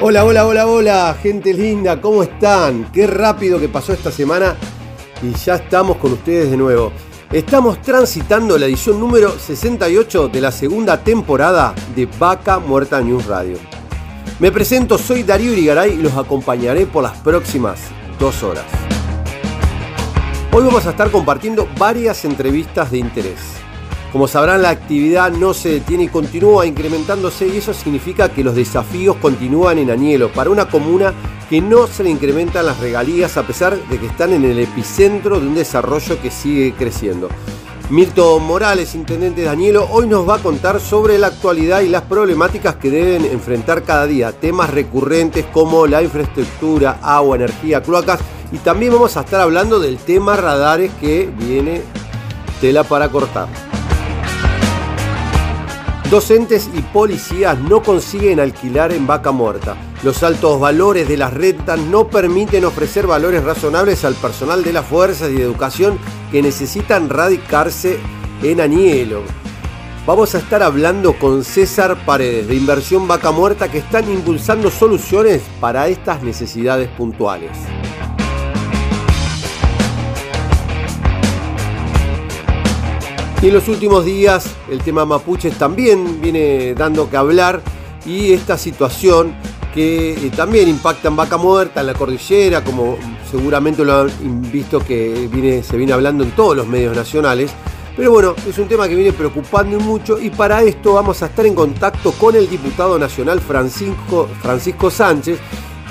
Hola, hola, hola, hola, gente linda, ¿cómo están? Qué rápido que pasó esta semana y ya estamos con ustedes de nuevo. Estamos transitando la edición número 68 de la segunda temporada de Vaca Muerta News Radio. Me presento, soy Darío Irigaray y los acompañaré por las próximas dos horas. Hoy vamos a estar compartiendo varias entrevistas de interés. Como sabrán, la actividad no se detiene y continúa incrementándose y eso significa que los desafíos continúan en Añelo para una comuna que no se le incrementan las regalías a pesar de que están en el epicentro de un desarrollo que sigue creciendo. Milton Morales, intendente de Añelo, hoy nos va a contar sobre la actualidad y las problemáticas que deben enfrentar cada día, temas recurrentes como la infraestructura, agua, energía, cloacas y también vamos a estar hablando del tema radares que viene tela para cortar. Docentes y policías no consiguen alquilar en vaca muerta. Los altos valores de las rentas no permiten ofrecer valores razonables al personal de las fuerzas y de educación que necesitan radicarse en Anielo. Vamos a estar hablando con César Paredes de Inversión Vaca Muerta que están impulsando soluciones para estas necesidades puntuales. Y en los últimos días el tema mapuches también viene dando que hablar. Y esta situación que eh, también impacta en Vaca Muerta, en la cordillera, como seguramente lo han visto que viene, se viene hablando en todos los medios nacionales. Pero bueno, es un tema que viene preocupando mucho. Y para esto vamos a estar en contacto con el diputado nacional Francisco, Francisco Sánchez,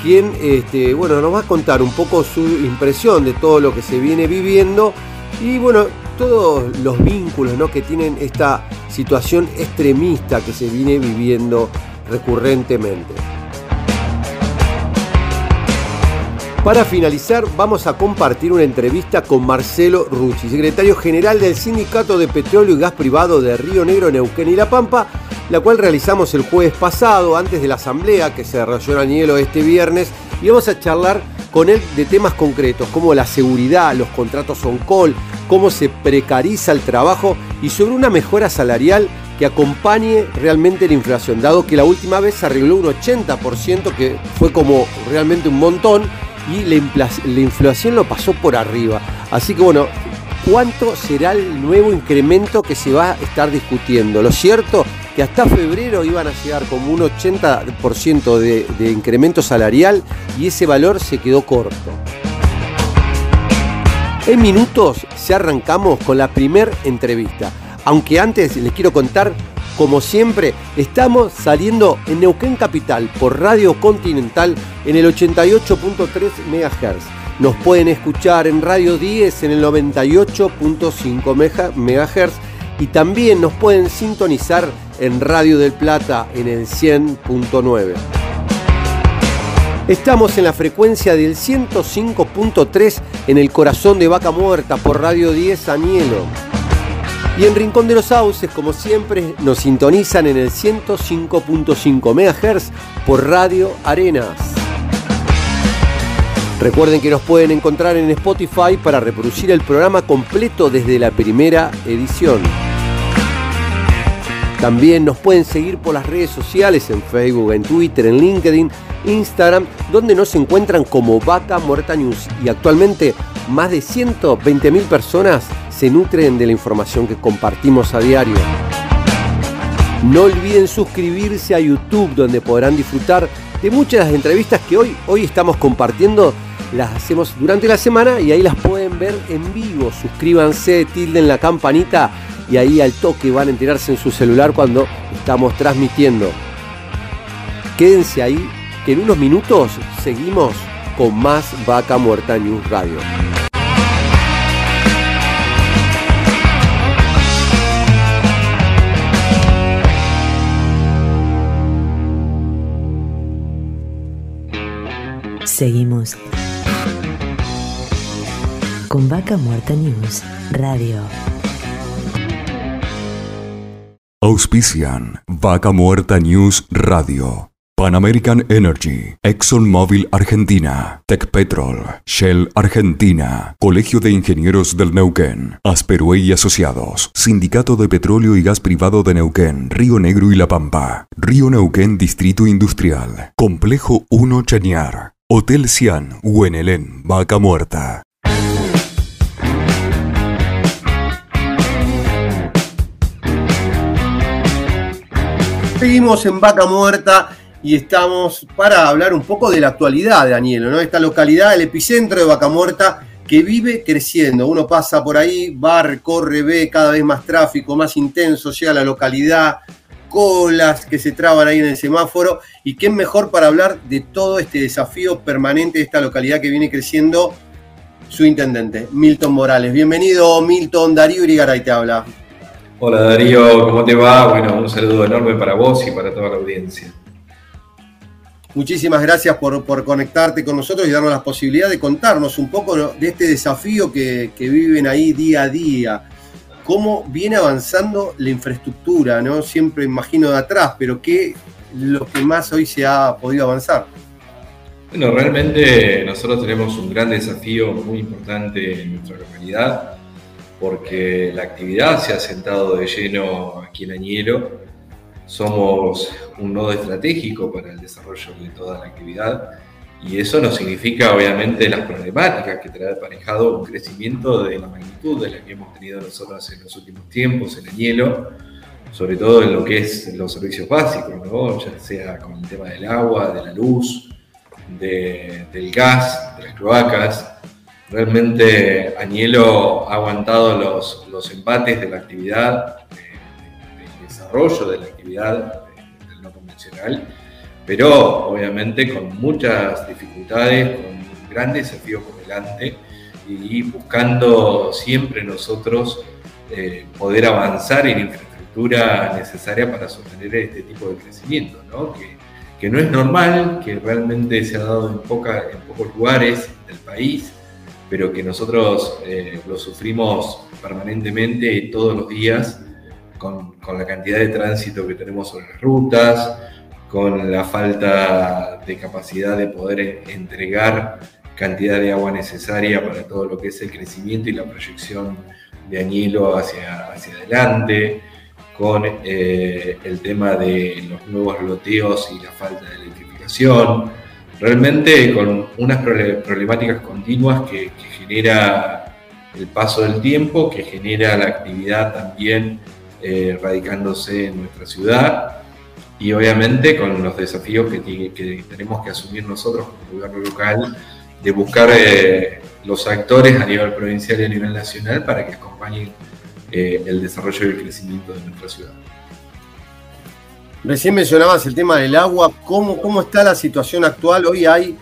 quien este, bueno, nos va a contar un poco su impresión de todo lo que se viene viviendo. Y bueno, todos los vínculos que tienen esta situación extremista que se viene viviendo recurrentemente. Para finalizar, vamos a compartir una entrevista con Marcelo Rucci, secretario general del Sindicato de Petróleo y Gas Privado de Río Negro, Neuquén y La Pampa, la cual realizamos el jueves pasado, antes de la asamblea que se desarrolló en Añelo este viernes, y vamos a charlar con él de temas concretos como la seguridad, los contratos on call, cómo se precariza el trabajo y sobre una mejora salarial que acompañe realmente la inflación, dado que la última vez se arregló un 80%, que fue como realmente un montón, y la, la inflación lo pasó por arriba. Así que bueno, ¿cuánto será el nuevo incremento que se va a estar discutiendo? Lo cierto que hasta febrero iban a llegar como un 80% de, de incremento salarial y ese valor se quedó corto. En minutos ya arrancamos con la primer entrevista. Aunque antes les quiero contar, como siempre, estamos saliendo en Neuquén Capital por Radio Continental en el 88.3 MHz. Nos pueden escuchar en Radio 10 en el 98.5 MHz y también nos pueden sintonizar en Radio del Plata en el 100.9. Estamos en la frecuencia del 105.3 en el corazón de Vaca Muerta por Radio 10 Anielo. Y en Rincón de los Sauces, como siempre, nos sintonizan en el 105.5 MHz por Radio Arenas. Recuerden que nos pueden encontrar en Spotify para reproducir el programa completo desde la primera edición. También nos pueden seguir por las redes sociales en Facebook, en Twitter, en LinkedIn Instagram, donde nos encuentran como Vaca Muerta News. Y actualmente más de 120 mil personas se nutren de la información que compartimos a diario. No olviden suscribirse a YouTube, donde podrán disfrutar de muchas de las entrevistas que hoy, hoy estamos compartiendo. Las hacemos durante la semana y ahí las pueden ver en vivo. Suscríbanse, tilden la campanita y ahí al toque van a enterarse en su celular cuando estamos transmitiendo. Quédense ahí en unos minutos seguimos con más Vaca Muerta News Radio. Seguimos con Vaca Muerta News Radio. Auspician Vaca Muerta News Radio. Pan American Energy, ExxonMobil Argentina, Petrol, Shell Argentina, Colegio de Ingenieros del Neuquén, Asperue y Asociados, Sindicato de Petróleo y Gas Privado de Neuquén, Río Negro y La Pampa, Río Neuquén Distrito Industrial, Complejo 1 Chañar, Hotel Cian, Huenelén, Vaca Muerta. Seguimos en Vaca Muerta y estamos para hablar un poco de la actualidad, Danielo, ¿no? Esta localidad, el epicentro de Vaca Muerta, que vive creciendo. Uno pasa por ahí, va, recorre, ve cada vez más tráfico, más intenso, llega la localidad, colas que se traban ahí en el semáforo. Y qué mejor para hablar de todo este desafío permanente de esta localidad que viene creciendo su intendente, Milton Morales. Bienvenido, Milton. Darío Irigaray te habla. Hola Darío, ¿cómo te va? Bueno, un saludo enorme para vos y para toda la audiencia. Muchísimas gracias por, conectarte con nosotros y darnos la posibilidad de contarnos un poco de este desafío que, viven ahí día a día. Cómo viene avanzando la infraestructura, ¿no? Siempre imagino de atrás, pero ¿qué lo que más hoy se ha podido avanzar? Bueno, realmente nosotros tenemos un gran desafío muy importante en nuestra localidad, porque la actividad se ha sentado de lleno aquí en Añelo somos un nodo estratégico para el desarrollo de toda la actividad y eso no significa obviamente las problemáticas que trae aparejado un crecimiento de la magnitud de la que hemos tenido nosotros en los últimos tiempos en el hielo, sobre todo en lo que es los servicios básicos, ya sea con el tema del agua, de la luz, del gas, de las cloacas. Realmente Añelo ha aguantado los, los embates de la actividad desarrollo de la actividad del no convencional, pero obviamente con muchas dificultades, con grandes desafíos por delante y buscando siempre nosotros eh, poder avanzar en infraestructura necesaria para sostener este tipo de crecimiento, ¿no? Que, que no es normal, que realmente se ha dado en, poca, en pocos lugares del país, pero que nosotros eh, lo sufrimos permanentemente todos los días con, la cantidad de tránsito que tenemos sobre las rutas, con la falta de capacidad de poder entregar cantidad de agua necesaria para todo lo que es el crecimiento y la proyección de añilo hacia, hacia adelante, con eh, el tema de los nuevos loteos y la falta de electrificación, realmente con unas problemáticas continuas que, que genera el paso del tiempo, que genera la actividad también eh, radicándose en nuestra ciudad y obviamente con los desafíos que, tenemos que asumir nosotros como gobierno local de buscar eh, los actores a nivel provincial y a nivel nacional para que acompañen eh, el desarrollo y el crecimiento de nuestra ciudad. Recién mencionabas el tema del agua, ¿cómo, cómo está la situación actual? Hoy hay,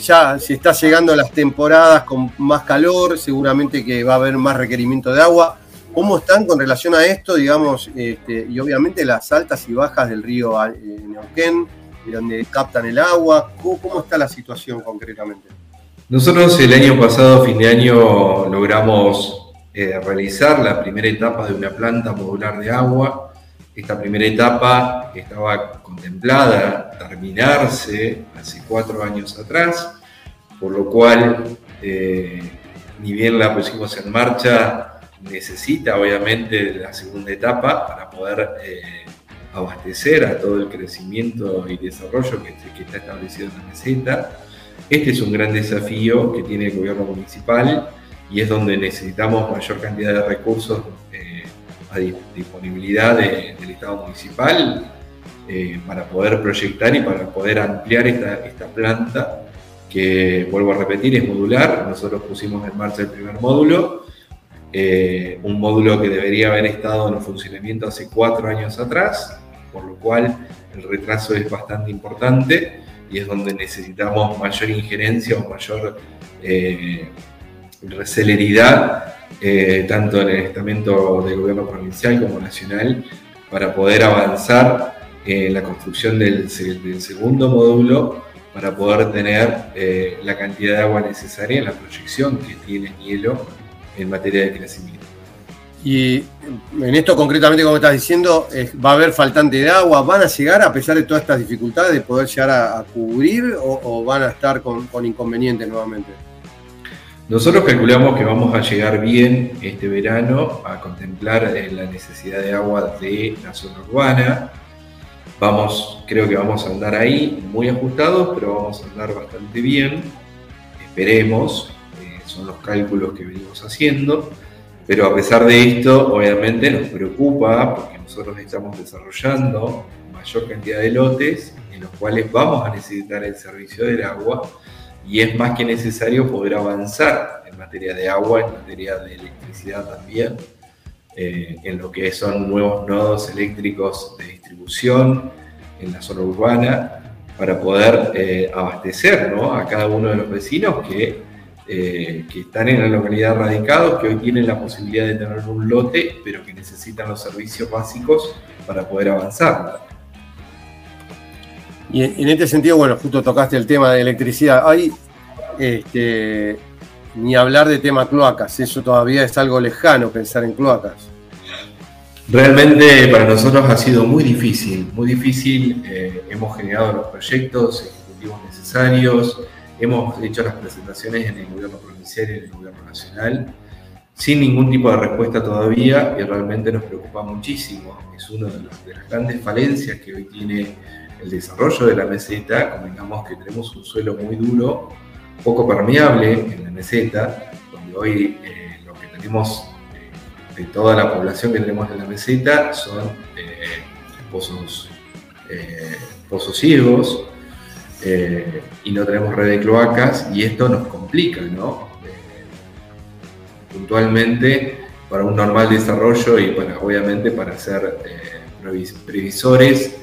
ya se está llegando a las temporadas con más calor, seguramente que va a haber más requerimiento de agua. ¿Cómo están con relación a esto, digamos, este, y obviamente las altas y bajas del río eh, Neuquén, de donde captan el agua? ¿Cómo, está la situación concretamente? Nosotros el año pasado, fin de año, logramos eh, realizar la primera etapa de una planta modular de agua. Esta primera etapa estaba contemplada terminarse hace cuatro años atrás, por lo cual, eh, ni bien la pusimos en marcha, necesita obviamente la segunda etapa para poder eh, abastecer a todo el crecimiento y desarrollo que, está establecido en la meseta. Este es un gran desafío que tiene el gobierno municipal y es donde necesitamos mayor cantidad de recursos eh, a disponibilidad del Estado municipal eh, para poder proyectar y para poder ampliar esta, esta planta que, vuelvo a repetir, es modular. Nosotros pusimos en marcha el primer módulo eh, un módulo que debería haber estado en funcionamiento hace cuatro años atrás, por lo cual el retraso es bastante importante y es donde necesitamos mayor injerencia o mayor eh, celeridad, eh, tanto en el estamento del gobierno provincial como nacional, para poder avanzar en la construcción del, del segundo módulo para poder tener eh, la cantidad de agua necesaria en la proyección que tiene hielo en materia de crecimiento. Y en esto concretamente, como estás diciendo, va a haber faltante de agua, ¿van a llegar a pesar de todas estas dificultades de poder llegar a, cubrir o, van a estar con, inconvenientes nuevamente? Nosotros calculamos que vamos a llegar bien este verano a contemplar eh, la necesidad de agua de la zona urbana. Vamos, creo que vamos a andar ahí muy ajustados, pero vamos a andar bastante bien. Esperemos, son los cálculos que venimos haciendo. Pero a pesar de esto, obviamente nos preocupa porque nosotros estamos desarrollando mayor cantidad de lotes en los cuales vamos a necesitar el servicio del agua y es más que necesario poder avanzar en materia de agua, en materia de electricidad también, eh, en lo que son nuevos nodos eléctricos de distribución en la zona urbana para poder eh, abastecer a cada uno de los vecinos que eh, que están en la localidad radicados, que hoy tienen la posibilidad de tener un lote, pero que necesitan los servicios básicos para poder avanzar. Y en, este sentido, bueno, justo tocaste el tema de electricidad. Hay, este, ni hablar de tema cloacas, eso todavía es algo lejano pensar en cloacas. Realmente para nosotros ha sido muy difícil, muy difícil. Eh, hemos generado los proyectos ejecutivos necesarios, Hemos hecho las presentaciones en el gobierno provincial y en el gobierno nacional sin ningún tipo de respuesta todavía y realmente nos preocupa muchísimo. Es una de, las grandes falencias que hoy tiene el desarrollo de la meseta. Comentamos que tenemos un suelo muy duro, poco permeable en la meseta, donde hoy eh, lo que tenemos eh, de toda la población que tenemos en la meseta son eh, pozos, pozos ciegos, eh, y no tenemos red de cloacas y esto nos complica, ¿no? Eh, puntualmente para un normal desarrollo y para, obviamente para ser eh, previsores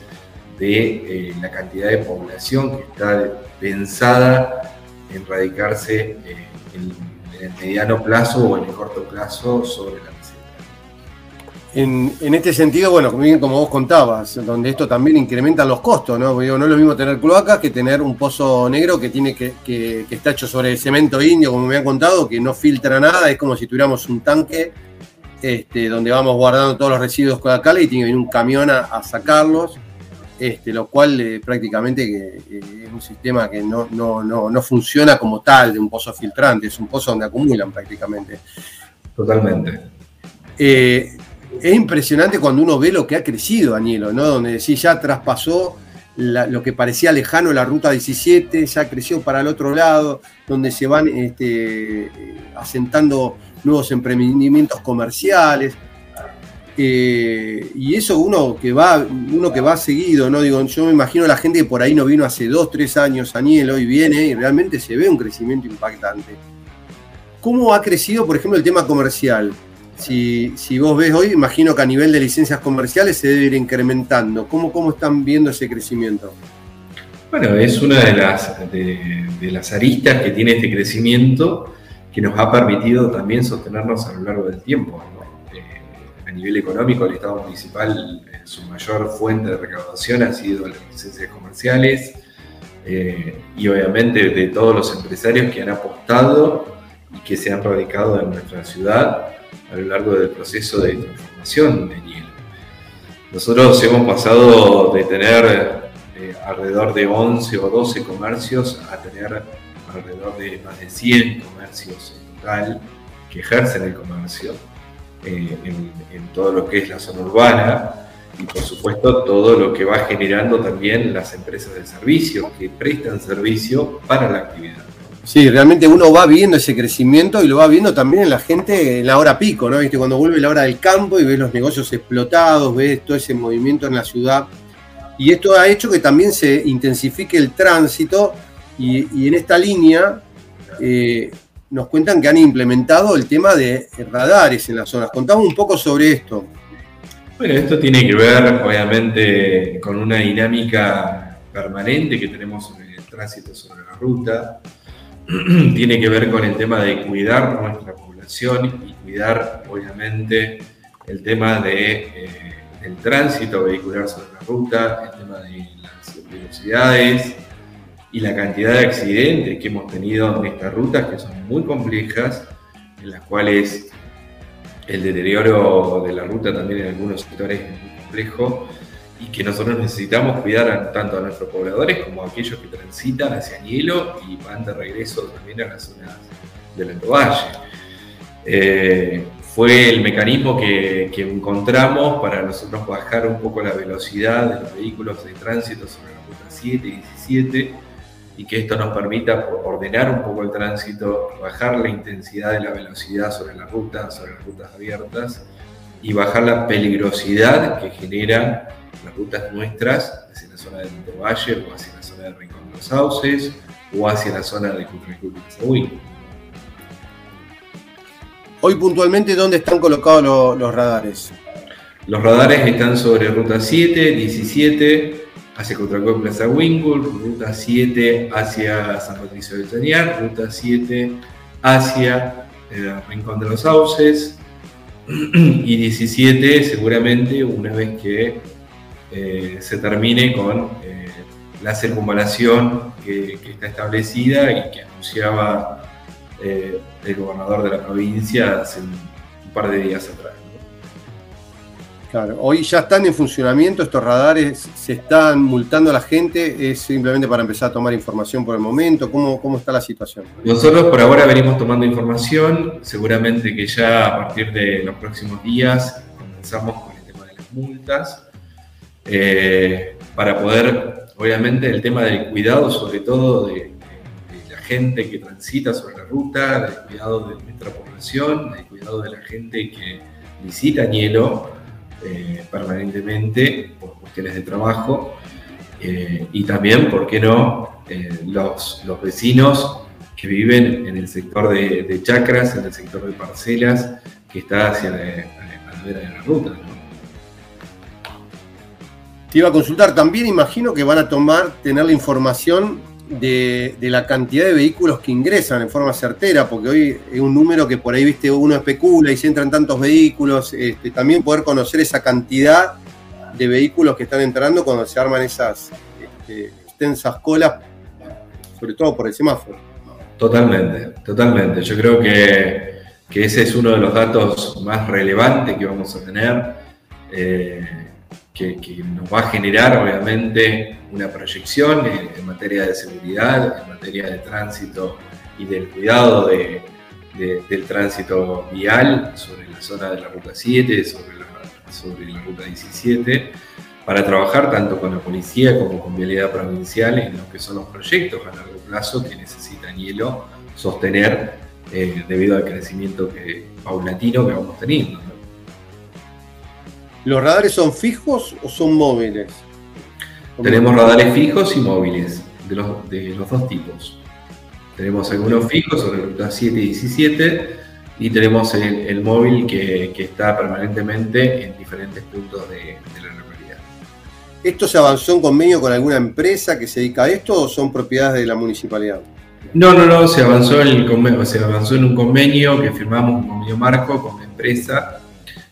de la cantidad de población que está pensada en radicarse en, en el mediano plazo o en el corto plazo sobre la en, este sentido, bueno, como vos contabas, donde esto también incrementa los costos, ¿no? no es lo mismo tener cloacas que tener un pozo negro que tiene que, que, está hecho sobre cemento indio, como me han contado, que no filtra nada, es como si tuviéramos un tanque este, donde vamos guardando todos los residuos cloacales y tiene que venir un camión a, sacarlos, este, lo cual eh, prácticamente es un sistema que no, no, no, no funciona como tal de un pozo filtrante, es un pozo donde acumulan prácticamente. Totalmente. Eh, es impresionante cuando uno ve lo que ha crecido Añelo, ¿no? Donde sí ya traspasó lo que parecía lejano la ruta 17, ya creció para el otro lado, donde se van este, asentando nuevos emprendimientos comerciales. Eh, y eso uno que va, uno que va seguido, ¿no? Digo, yo me imagino la gente que por ahí no vino hace dos, tres años a y viene y realmente se ve un crecimiento impactante. ¿Cómo ha crecido, por ejemplo, el tema comercial? Si, vos ves hoy, imagino que a nivel de licencias comerciales se debe ir incrementando. ¿Cómo, cómo están viendo ese crecimiento? Bueno, es una de las, de, las aristas que tiene este crecimiento que nos ha permitido también sostenernos a lo largo del tiempo. Eh, a nivel económico, el Estado municipal, eh, su mayor fuente de recaudación ha sido las licencias comerciales eh, y obviamente de todos los empresarios que han apostado y que se han radicado en nuestra ciudad a lo largo del proceso de transformación de hielo. Nosotros hemos pasado de tener eh, alrededor de 11 o 12 comercios a tener alrededor de más de 100 comercios en total que ejercen el comercio eh, en, en todo lo que es la zona urbana y por supuesto todo lo que va generando también las empresas de servicio que prestan servicio para la actividad. Sí, realmente uno va viendo ese crecimiento y lo va viendo también en la gente en la hora pico, ¿no? ¿Viste? Cuando vuelve la hora del campo y ves los negocios explotados, ves todo ese movimiento en la ciudad. Y esto ha hecho que también se intensifique el tránsito y, en esta línea eh, nos cuentan que han implementado el tema de radares en las zonas. Contamos un poco sobre esto. Bueno, esto tiene que ver obviamente con una dinámica permanente que tenemos en el tránsito sobre la ruta tiene que ver con el tema de cuidar nuestra población y cuidar, obviamente, el tema de, eh, del tránsito vehicular sobre la ruta, el tema de las velocidades, y la cantidad de accidentes que hemos tenido en estas rutas, que son muy complejas, en las cuales el deterioro de la ruta también en algunos sectores es muy complejo y que nosotros necesitamos cuidar tanto a nuestros pobladores como a aquellos que transitan hacia Hielo y van de regreso también a las zonas del Alto Valle. Eh, fue el mecanismo que, que, encontramos para nosotros bajar un poco la velocidad de los vehículos de tránsito sobre la ruta 7 y 17 y que esto nos permita ordenar un poco el tránsito, bajar la intensidad de la velocidad sobre la ruta, sobre las rutas abiertas y bajar la peligrosidad que generan las rutas nuestras hacia la zona del Valle o hacia la zona del Rincón de los Sauces o hacia la zona de Cutricú y Hoy puntualmente, ¿dónde están colocados los radares? Los radares están sobre ruta 7, 17, hacia Cotracó Plaza Wingul, ruta 7 hacia San Patricio de Chañar, ruta 7 hacia eh, Rincón de los Sauces y 17 seguramente una vez que eh, se termine con eh, la circunvalación que, está establecida y que anunciaba eh, el gobernador de la provincia hace un, par de días atrás. Claro, hoy ya están en funcionamiento estos radares, se están multando a la gente, es simplemente para empezar a tomar información por el momento, ¿cómo, cómo está la situación? Nosotros por ahora venimos tomando información, seguramente que ya a partir de los próximos días comenzamos con el tema de las multas, eh, para poder, obviamente, el tema del cuidado, sobre todo de, la gente que transita sobre la ruta, del cuidado de nuestra población, del cuidado de la gente que visita Hielo eh, permanentemente por cuestiones de trabajo, eh, y también, ¿por qué no?, los, los vecinos que viven en el sector de, chacras, en el sector de parcelas, que está hacia la, vera de la ruta. Te iba a consultar, también imagino que van a tomar, tener la información de, la cantidad de vehículos que ingresan en forma certera, porque hoy es un número que por ahí, viste, uno especula y se entran tantos vehículos, este, también poder conocer esa cantidad de vehículos que están entrando cuando se arman esas este, extensas colas, sobre todo por el semáforo. Totalmente, totalmente. Yo creo que, ese es uno de los datos más relevantes que vamos a tener. Eh, que, nos va a generar obviamente una proyección en, materia de seguridad, en materia de tránsito y del cuidado del tránsito vial sobre la zona de la ruta 7, sobre la, sobre ruta 17, para trabajar tanto con la policía como con vialidad provincial en lo que son los proyectos a largo plazo que necesitan hielo sostener eh, debido al crecimiento que, paulatino que vamos teniendo. ¿Los radares son fijos o son móviles? Tenemos radares fijos y móviles, de los, de los dos tipos. Tenemos algunos fijos sobre ruta 7 y 17 y tenemos el, móvil que, está permanentemente en diferentes puntos de, la localidad. ¿Esto se avanzó en convenio con alguna empresa que se dedica a esto o son propiedades de la municipalidad? No, no, no, se avanzó, en el se avanzó en un convenio que firmamos, un convenio marco con la empresa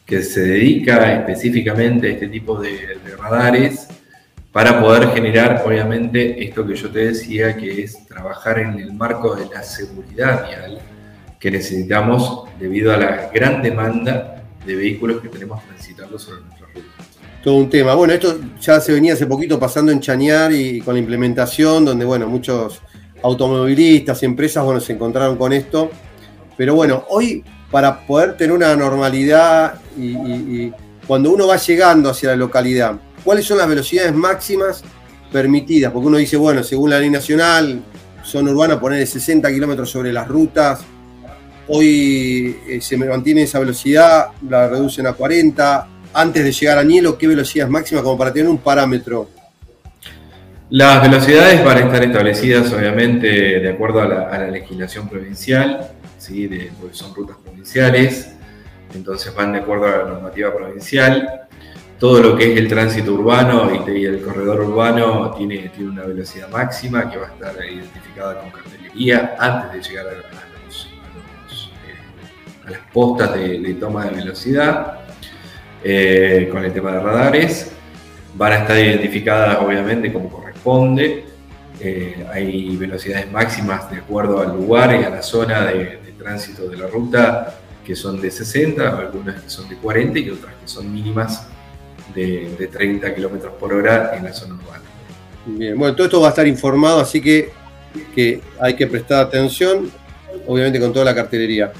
que se dedica específicamente a este tipo de, radares para poder generar, obviamente, esto que yo te decía, que es trabajar en el marco de la seguridad vial que necesitamos debido a la gran demanda de vehículos que tenemos transitando sobre nuestra ruta. Todo un tema. Bueno, esto ya se venía hace poquito pasando en Chañar y con la implementación, donde, bueno, muchos automovilistas y empresas, bueno, se encontraron con esto. Pero bueno, hoy para poder tener una normalidad y, cuando uno va llegando hacia la localidad, ¿cuáles son las velocidades máximas permitidas? Porque uno dice, bueno, según la ley nacional, son urbanas poner 60 kilómetros sobre las rutas, hoy eh, se mantiene esa velocidad, la reducen a 40, antes de llegar a Nielo, ¿qué velocidades máximas como para tener un parámetro? Las velocidades van a estar establecidas obviamente de acuerdo a la legislación provincial porque son rutas provinciales, entonces van de acuerdo a la normativa provincial. Todo lo que es el tránsito urbano y, el corredor urbano tiene, tiene una velocidad máxima que va a estar identificada con cartelería antes de llegar a, eh, las postas de, toma de velocidad, eh, con el tema de radares. Van a estar identificadas obviamente como corresponde eh, hay velocidades máximas de acuerdo al lugar y a la zona de, tránsito de la ruta que son de 60, algunas que son de 40 y otras que son mínimas de, 30 kilómetros por hora en la zona urbana. Bien, bueno, todo esto va a estar informado, así que, que hay que prestar atención, obviamente con toda la cartelería.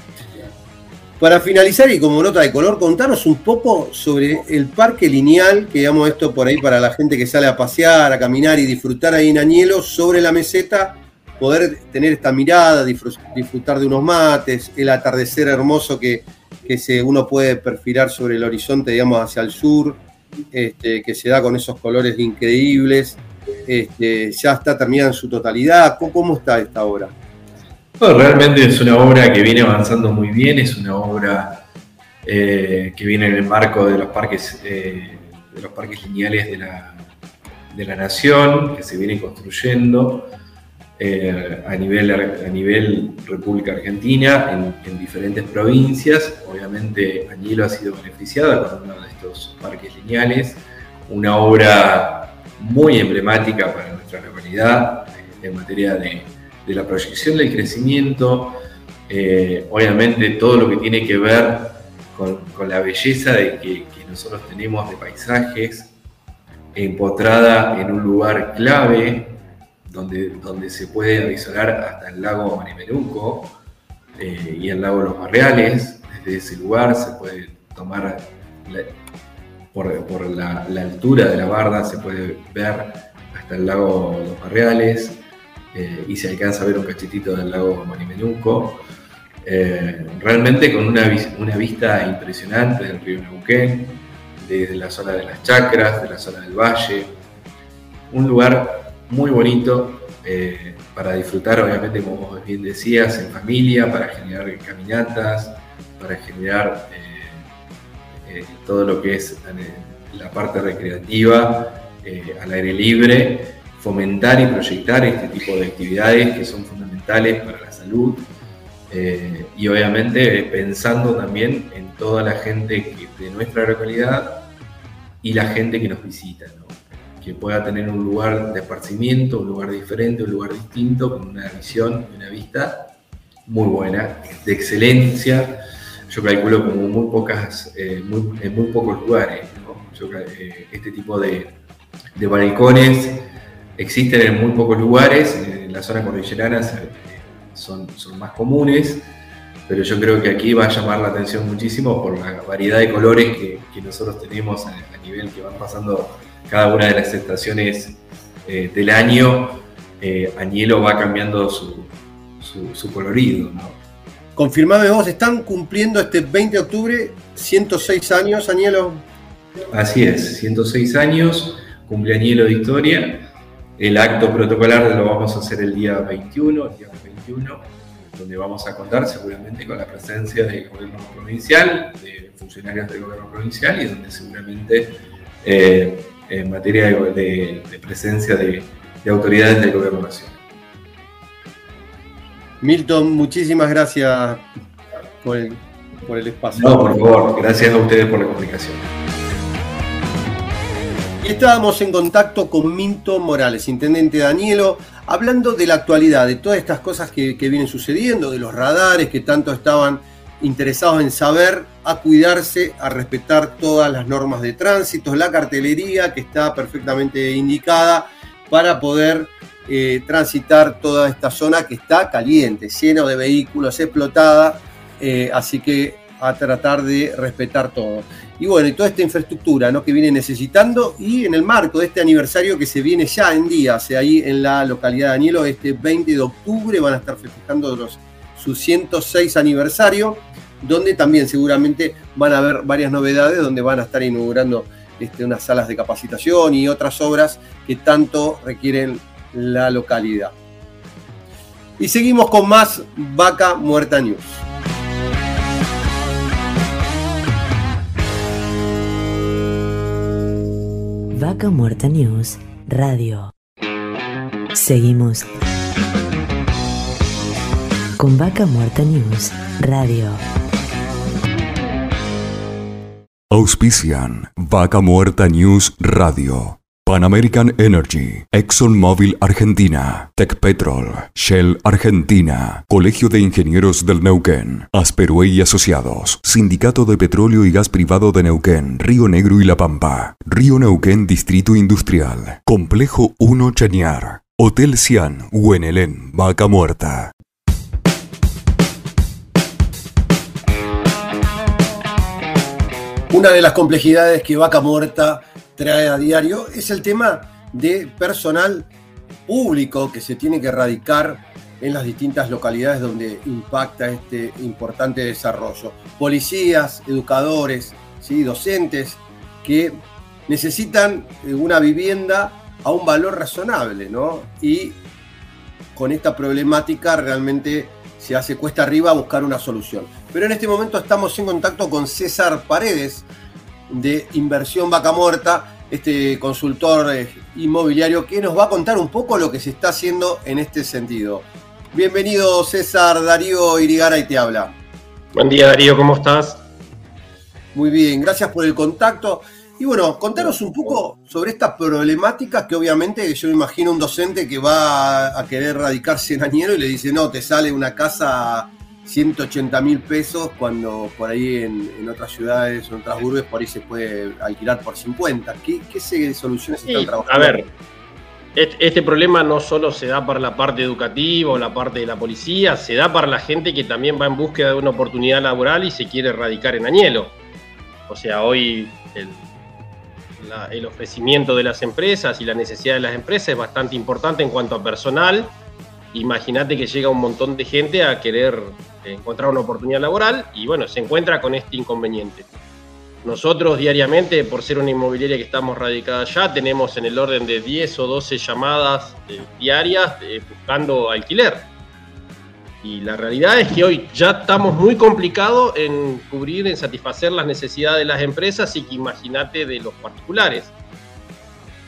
Para finalizar y como nota de color, contanos un poco sobre el parque lineal, que digamos esto por ahí para la gente que sale a pasear, a caminar y disfrutar ahí en Añelo, sobre la meseta, poder tener esta mirada, disfrutar de unos mates, el atardecer hermoso que, se, uno puede perfilar sobre el horizonte, digamos, hacia el sur, este, que se da con esos colores increíbles. Este, ya está terminada en su totalidad. ¿Cómo está esta obra? realmente es una obra que viene avanzando muy bien, es una obra eh, que viene en el marco de los parques, eh, de los parques lineales de la, de la nación, que se viene construyendo eh, a, nivel, a nivel República Argentina, en, diferentes provincias. Obviamente Añelo ha sido beneficiada con uno de estos parques lineales, una obra muy emblemática para nuestra localidad en materia de de la proyección del crecimiento, eh, obviamente todo lo que tiene que ver con, la belleza de que, nosotros tenemos de paisajes, empotrada en un lugar clave, donde, donde se puede avisorar hasta el lago Marimenuco eh, y el lago Los Barreales. Desde ese lugar se puede tomar, por, la, la, altura de la barda, se puede ver hasta el lago Los Barreales. Eh, y se alcanza a ver un cachetito del lago Marimenuco. Eh, realmente con una, una, vista impresionante del río Neuquén, desde la zona de las chacras, de la zona del valle. Un lugar muy bonito eh, para disfrutar, obviamente, como vos bien decías, en familia, para generar caminatas, para generar todo lo que es la parte recreativa al aire libre fomentar y proyectar este tipo de actividades que son fundamentales para la salud eh, y obviamente pensando también en toda la gente de nuestra localidad y la gente que nos visita, que pueda tener un lugar de esparcimiento, un lugar diferente, un lugar distinto, con una visión y una vista muy buena, de excelencia. Yo calculo como muy pocas, eh, en muy pocos lugares, eh, este tipo de, de balcones existen en muy pocos lugares, en la zona cordillerana son, son más comunes, pero yo creo que aquí va a llamar la atención muchísimo por la variedad de colores que, nosotros tenemos a, nivel que van pasando cada una de las estaciones eh, del año. Eh, Añelo va cambiando su, su, colorido. ¿no? Confirmame vos, están cumpliendo este 20 de octubre 106 años, Añelo. Así es, 106 años, cumple Añelo de Historia. El acto protocolar lo vamos a hacer el día 21, el día 21, donde vamos a contar seguramente con la presencia del gobierno provincial, de funcionarios del gobierno provincial y donde seguramente eh, en materia de, presencia de, autoridades del gobierno nacional. Milton, muchísimas gracias por el, por el espacio. No, por favor, gracias a ustedes por la comunicación. Estábamos en contacto con Minto Morales, intendente Danielo, hablando de la actualidad, de todas estas cosas que, vienen sucediendo, de los radares que tanto estaban interesados en saber, a cuidarse, a respetar todas las normas de tránsito, la cartelería que está perfectamente indicada para poder eh, transitar toda esta zona que está caliente, llena de vehículos, explotada, eh, así que a tratar de respetar todo y bueno, y toda esta infraestructura ¿no? que viene necesitando y en el marco de este aniversario que se viene ya en días, ahí en la localidad de Danielo, este 20 de octubre van a estar festejando los, su 106 aniversario, donde también seguramente van a haber varias novedades, donde van a estar inaugurando este, unas salas de capacitación y otras obras que tanto requieren la localidad. Y seguimos con más Vaca Muerta News. Vaca Muerta News Radio. Seguimos con Vaca Muerta News Radio. Auspician Vaca Muerta News Radio. Pan American Energy, ExxonMobil Argentina, Petrol, Shell Argentina, Colegio de Ingenieros del Neuquén, Asperue y Asociados, Sindicato de Petróleo y Gas Privado de Neuquén, Río Negro y La Pampa, Río Neuquén Distrito Industrial, Complejo 1 Chañar, Hotel Cian, Huenelén, Vaca Muerta. Una de las complejidades que Vaca Muerta trae a diario es el tema de personal público que se tiene que erradicar en las distintas localidades donde impacta este importante desarrollo. Policías, educadores, ¿sí? docentes que necesitan eh, una vivienda a un valor razonable, ¿no? Y con esta problemática realmente se hace cuesta arriba buscar una solución. Pero en este momento estamos en contacto con César Paredes de Inversión Vaca Muerta, este consultor eh, inmobiliario que nos va a contar un poco lo que se está haciendo en este sentido. Bienvenido César, Darío Irigara y te habla. Buen día Darío, ¿cómo estás? Muy bien, gracias por el contacto. Y bueno, contanos un poco sobre esta problemática que obviamente yo me imagino un docente que va a querer radicarse en Añero y le dice, no, te sale una casa 180 mil pesos cuando por ahí en, otras ciudades, en otras urbes, por ahí se puede alquilar por 50. ¿Qué, qué soluciones están trabajando? A ver, este problema no solo se da para la parte educativa o la parte de la policía, se da para la gente que también va en búsqueda de una oportunidad laboral y se quiere radicar en Añelo. O sea, hoy el, el ofrecimiento de las empresas y la necesidad de las empresas es bastante importante en cuanto a personal. Imagínate que llega un montón de gente a querer encontrar una oportunidad laboral y bueno, se encuentra con este inconveniente. Nosotros diariamente, por ser una inmobiliaria que estamos radicada allá, tenemos en el orden de 10 o 12 llamadas eh, diarias eh, buscando alquiler y la realidad es que hoy ya estamos muy complicados en cubrir, en satisfacer las necesidades de las empresas y que imagínate de los particulares.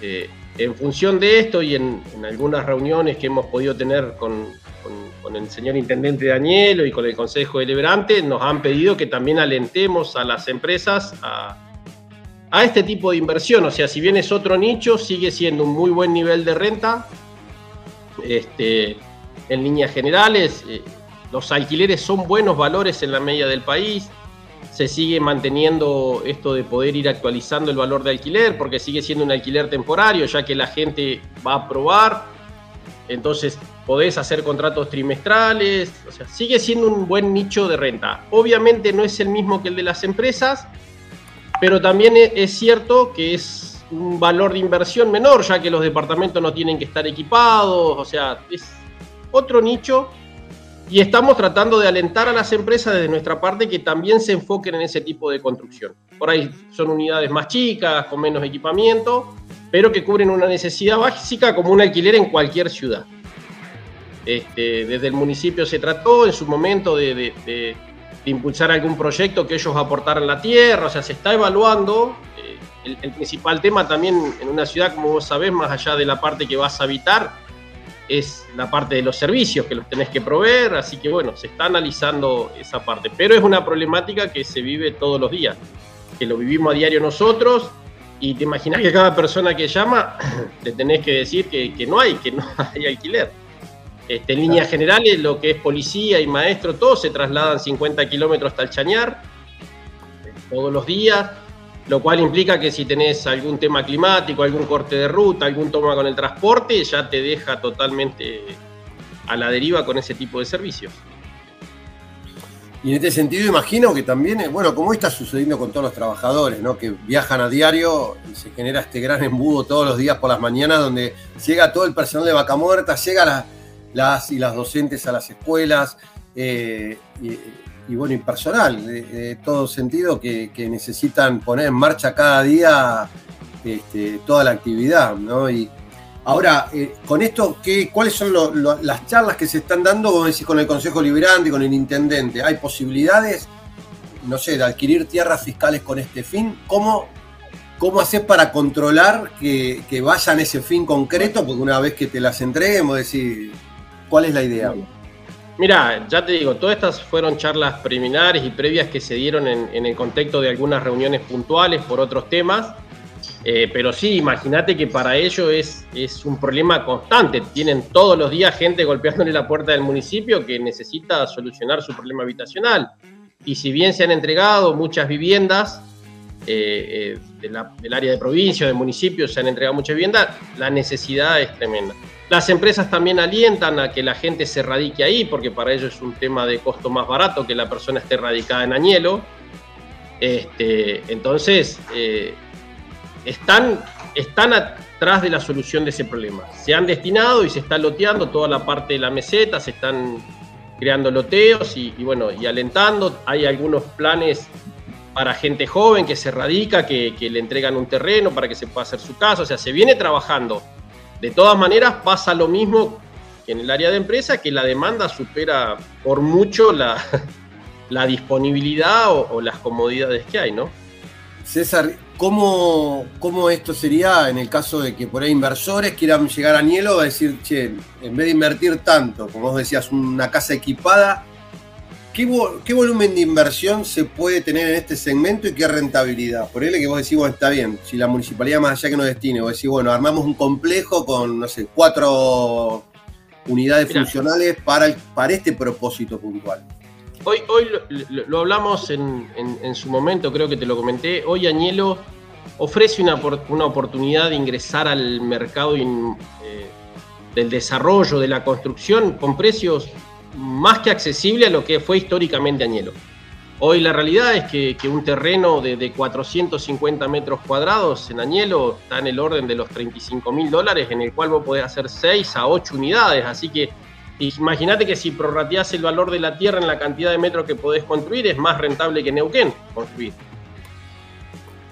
Eh, en función de esto y en, algunas reuniones que hemos podido tener con, el señor intendente Danielo y con el Consejo Deliberante, nos han pedido que también alentemos a las empresas a, este tipo de inversión. O sea, si bien es otro nicho, sigue siendo un muy buen nivel de renta. Este, en líneas generales. Eh, los alquileres son buenos valores en la media del país. Se sigue manteniendo esto de poder ir actualizando el valor de alquiler porque sigue siendo un alquiler temporario ya que la gente va a probar. Entonces podés hacer contratos trimestrales. O sea, sigue siendo un buen nicho de renta. Obviamente no es el mismo que el de las empresas, pero también e-, es cierto que es un valor de inversión menor ya que los departamentos no tienen que estar equipados. O sea, es otro nicho y estamos tratando de alentar a las empresas desde nuestra parte que también se enfoquen en ese tipo de construcción. Por ahí son unidades más chicas, con menos equipamiento, pero que cubren una necesidad básica como un alquiler en cualquier ciudad. Este, desde el municipio se trató en su momento de, impulsar algún proyecto que ellos aportaran la tierra, o sea, se está evaluando. Eh, el, principal tema también en una ciudad, como vos sabés, más allá de la parte que vas a habitar, es la parte de los servicios que los tenés que proveer, así que bueno, se está analizando esa parte, pero es una problemática que se vive todos los días, que lo vivimos a diario nosotros y te imaginas que cada persona que llama te tenés que decir que, no hay, que no hay alquiler. Este, en líneas generales, lo que es policía y maestro, todos se trasladan 50 kilómetros hasta el Chañar, todos los días, lo cual implica que si tenés algún tema climático, algún corte de ruta, algún toma con el transporte, ya te deja totalmente a la deriva con ese tipo de servicios. Y en este sentido imagino que también, eh, bueno, como está sucediendo con todos los trabajadores, ¿no? Que viajan a diario y se genera este gran embudo todos los días por las mañanas donde llega todo el personal de Vaca Muerta, llega las y las docentes a las escuelas, eh, bueno, y personal, de, todo sentido, que, necesitan poner en marcha cada día este, toda la actividad, ¿no? Y ahora, eh, con esto, ¿qué, ¿cuáles son las charlas que se están dando, como decís, con el Consejo Liberante, con el Intendente? ¿Hay posibilidades, no sé, de adquirir tierras fiscales con este fin? ¿Cómo, cómo haces para controlar que, vayan ese fin concreto? Porque una vez que te las entreguemos, decir, ¿cuál es la idea? Mira, ya te digo, todas estas fueron charlas preliminares y previas que se dieron en, el contexto de algunas reuniones puntuales por otros temas. Eh, pero sí, imagínate que para ellos es, es un problema constante. Tienen todos los días gente golpeándole la puerta del municipio que necesita solucionar su problema habitacional. Y si bien se han entregado muchas viviendas eh, eh, del área de provincia, de municipio, se han entregado muchas viviendas, la necesidad es tremenda. Las empresas también alientan a que la gente se radique ahí, porque para ellos es un tema de costo más barato que la persona esté radicada en Añelo. Este, entonces, están, están atrás de la solución de ese problema. Se han destinado y se está loteando toda la parte de la meseta, se están creando loteos y, bueno, y alentando. Hay algunos planes para gente joven que se radica, que, le entregan un terreno para que se pueda hacer su casa. O sea, se viene trabajando. De todas maneras, pasa lo mismo que en el área de empresa, que la demanda supera por mucho la, disponibilidad o, o las comodidades que hay, ¿no? César, ¿Cómo, ¿Cómo, esto sería en el caso de que por ahí inversores quieran llegar a Nielo a decir, che, en vez de invertir tanto, como vos decías, una casa equipada, ¿qué, volumen de inversión se puede tener en este segmento y qué rentabilidad? Por él que vos decís, bueno, está bien, si la municipalidad más allá que nos destine, vos decís, bueno, armamos un complejo con, no sé, cuatro unidades funcionales para, para este propósito puntual. Hoy, hoy lo, hablamos en, su momento, creo que te lo comenté. Hoy Añelo ofrece una, una oportunidad de ingresar al mercado eh, del desarrollo, de la construcción, con precios más que accesibles a lo que fue históricamente Añelo. Hoy la realidad es que, un terreno de, de, 450 metros cuadrados en Añelo está en el orden de los 35 mil dólares, en el cual vos podés hacer 6 a 8 unidades. Así que Imagínate que si prorrateás el valor de la tierra en la cantidad de metros que podés construir, es más rentable que Neuquén construir.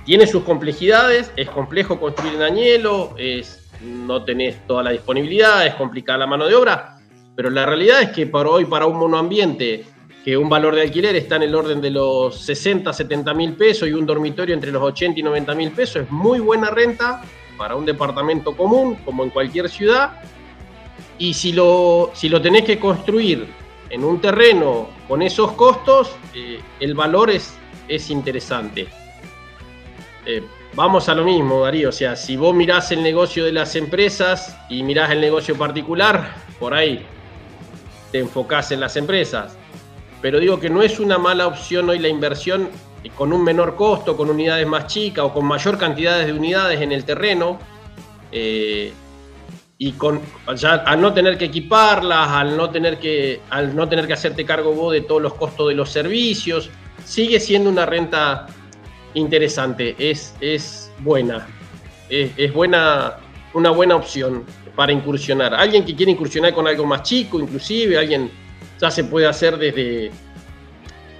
Tiene sus complejidades, es complejo construir en Añelo, es, no tenés toda la disponibilidad, es complicada la mano de obra, pero la realidad es que para hoy, para un monoambiente, que un valor de alquiler está en el orden de los 60, 70 mil pesos y un dormitorio entre los 80 y 90 mil pesos, es muy buena renta para un departamento común, como en cualquier ciudad, y si lo, si lo tenés que construir en un terreno con esos costos, eh, el valor es, es interesante. Eh, vamos a lo mismo, Darío. O sea, si vos mirás el negocio de las empresas y mirás el negocio particular, por ahí te enfocás en las empresas. Pero digo que no es una mala opción hoy la inversión con un menor costo, con unidades más chicas o con mayor cantidad de unidades en el terreno. Eh, y con, al no tener que equiparlas, al no tener que, al no tener que hacerte cargo vos de todos los costos de los servicios, sigue siendo una renta interesante, es, es buena, es, buena, una buena opción para incursionar. Alguien que quiere incursionar con algo más chico, inclusive, alguien ya se puede hacer desde,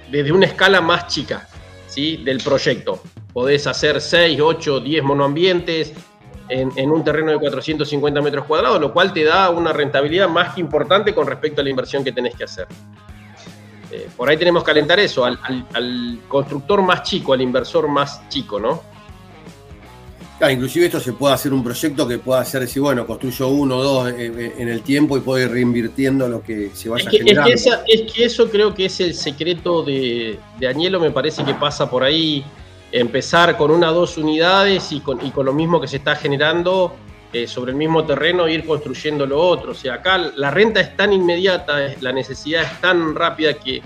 desde una escala más chica ¿sí? del proyecto. Podés hacer 6, 8, 10 monoambientes, en, un terreno de 450 metros cuadrados, lo cual te da una rentabilidad más que importante con respecto a la inversión que tenés que hacer. Eh, por ahí tenemos que alentar eso, al, constructor más chico, al inversor más chico, ¿no? Claro, inclusive esto se puede hacer un proyecto que pueda hacer, si bueno, construyo uno o dos eh, eh, en el tiempo y puedo ir reinvirtiendo lo que se vaya es que, generando. Es que, eso creo que es el secreto de, de Añelo, me parece que pasa por ahí empezar con una o dos unidades y con, lo mismo que se está generando eh, sobre el mismo terreno, ir construyendo lo otro. O sea, acá la renta es tan inmediata, la necesidad es tan rápida que,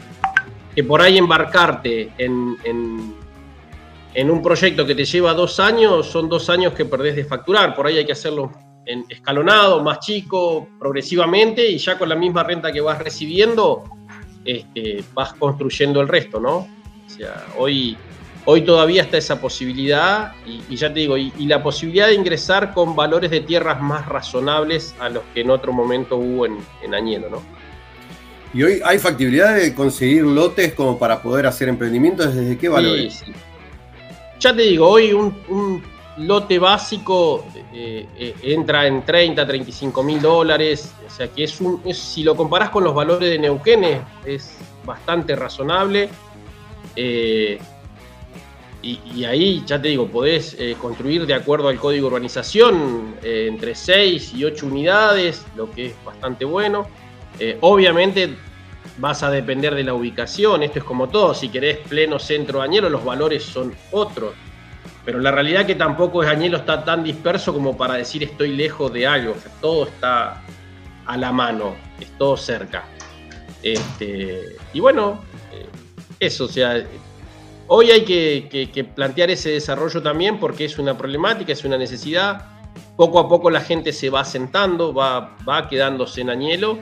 que por ahí embarcarte en, en, un proyecto que te lleva dos años, son dos años que perdés de facturar. Por ahí hay que hacerlo en escalonado, más chico, progresivamente, y ya con la misma renta que vas recibiendo, este, vas construyendo el resto, ¿no? O sea, hoy Hoy todavía está esa posibilidad y, ya te digo, y, la posibilidad de ingresar con valores de tierras más razonables a los que en otro momento hubo en, en Añelo, ¿no? ¿Y hoy hay factibilidad de conseguir lotes como para poder hacer emprendimientos? ¿Desde qué valores? Ya te digo, hoy un, lote básico eh, eh, entra en 30, 35 mil dólares. O sea que es un, si lo comparás con los valores de Neuquén, es, bastante razonable. Eh, y, ahí, ya te digo, podés construir de acuerdo al código de urbanización entre 6 y 8 unidades, lo que es bastante bueno. Obviamente vas a depender de la ubicación, esto es como todo, si querés pleno centro bañero, los valores son otros. Pero la realidad es que tampoco Añelo está tan disperso como para decir estoy lejos de algo. todo está a la mano, es todo cerca. Este, y bueno, eh, eso, o sea, hoy hay que, plantear ese desarrollo también porque es una problemática, es una necesidad. Poco a poco la gente se va sentando, va, va quedándose en Añelo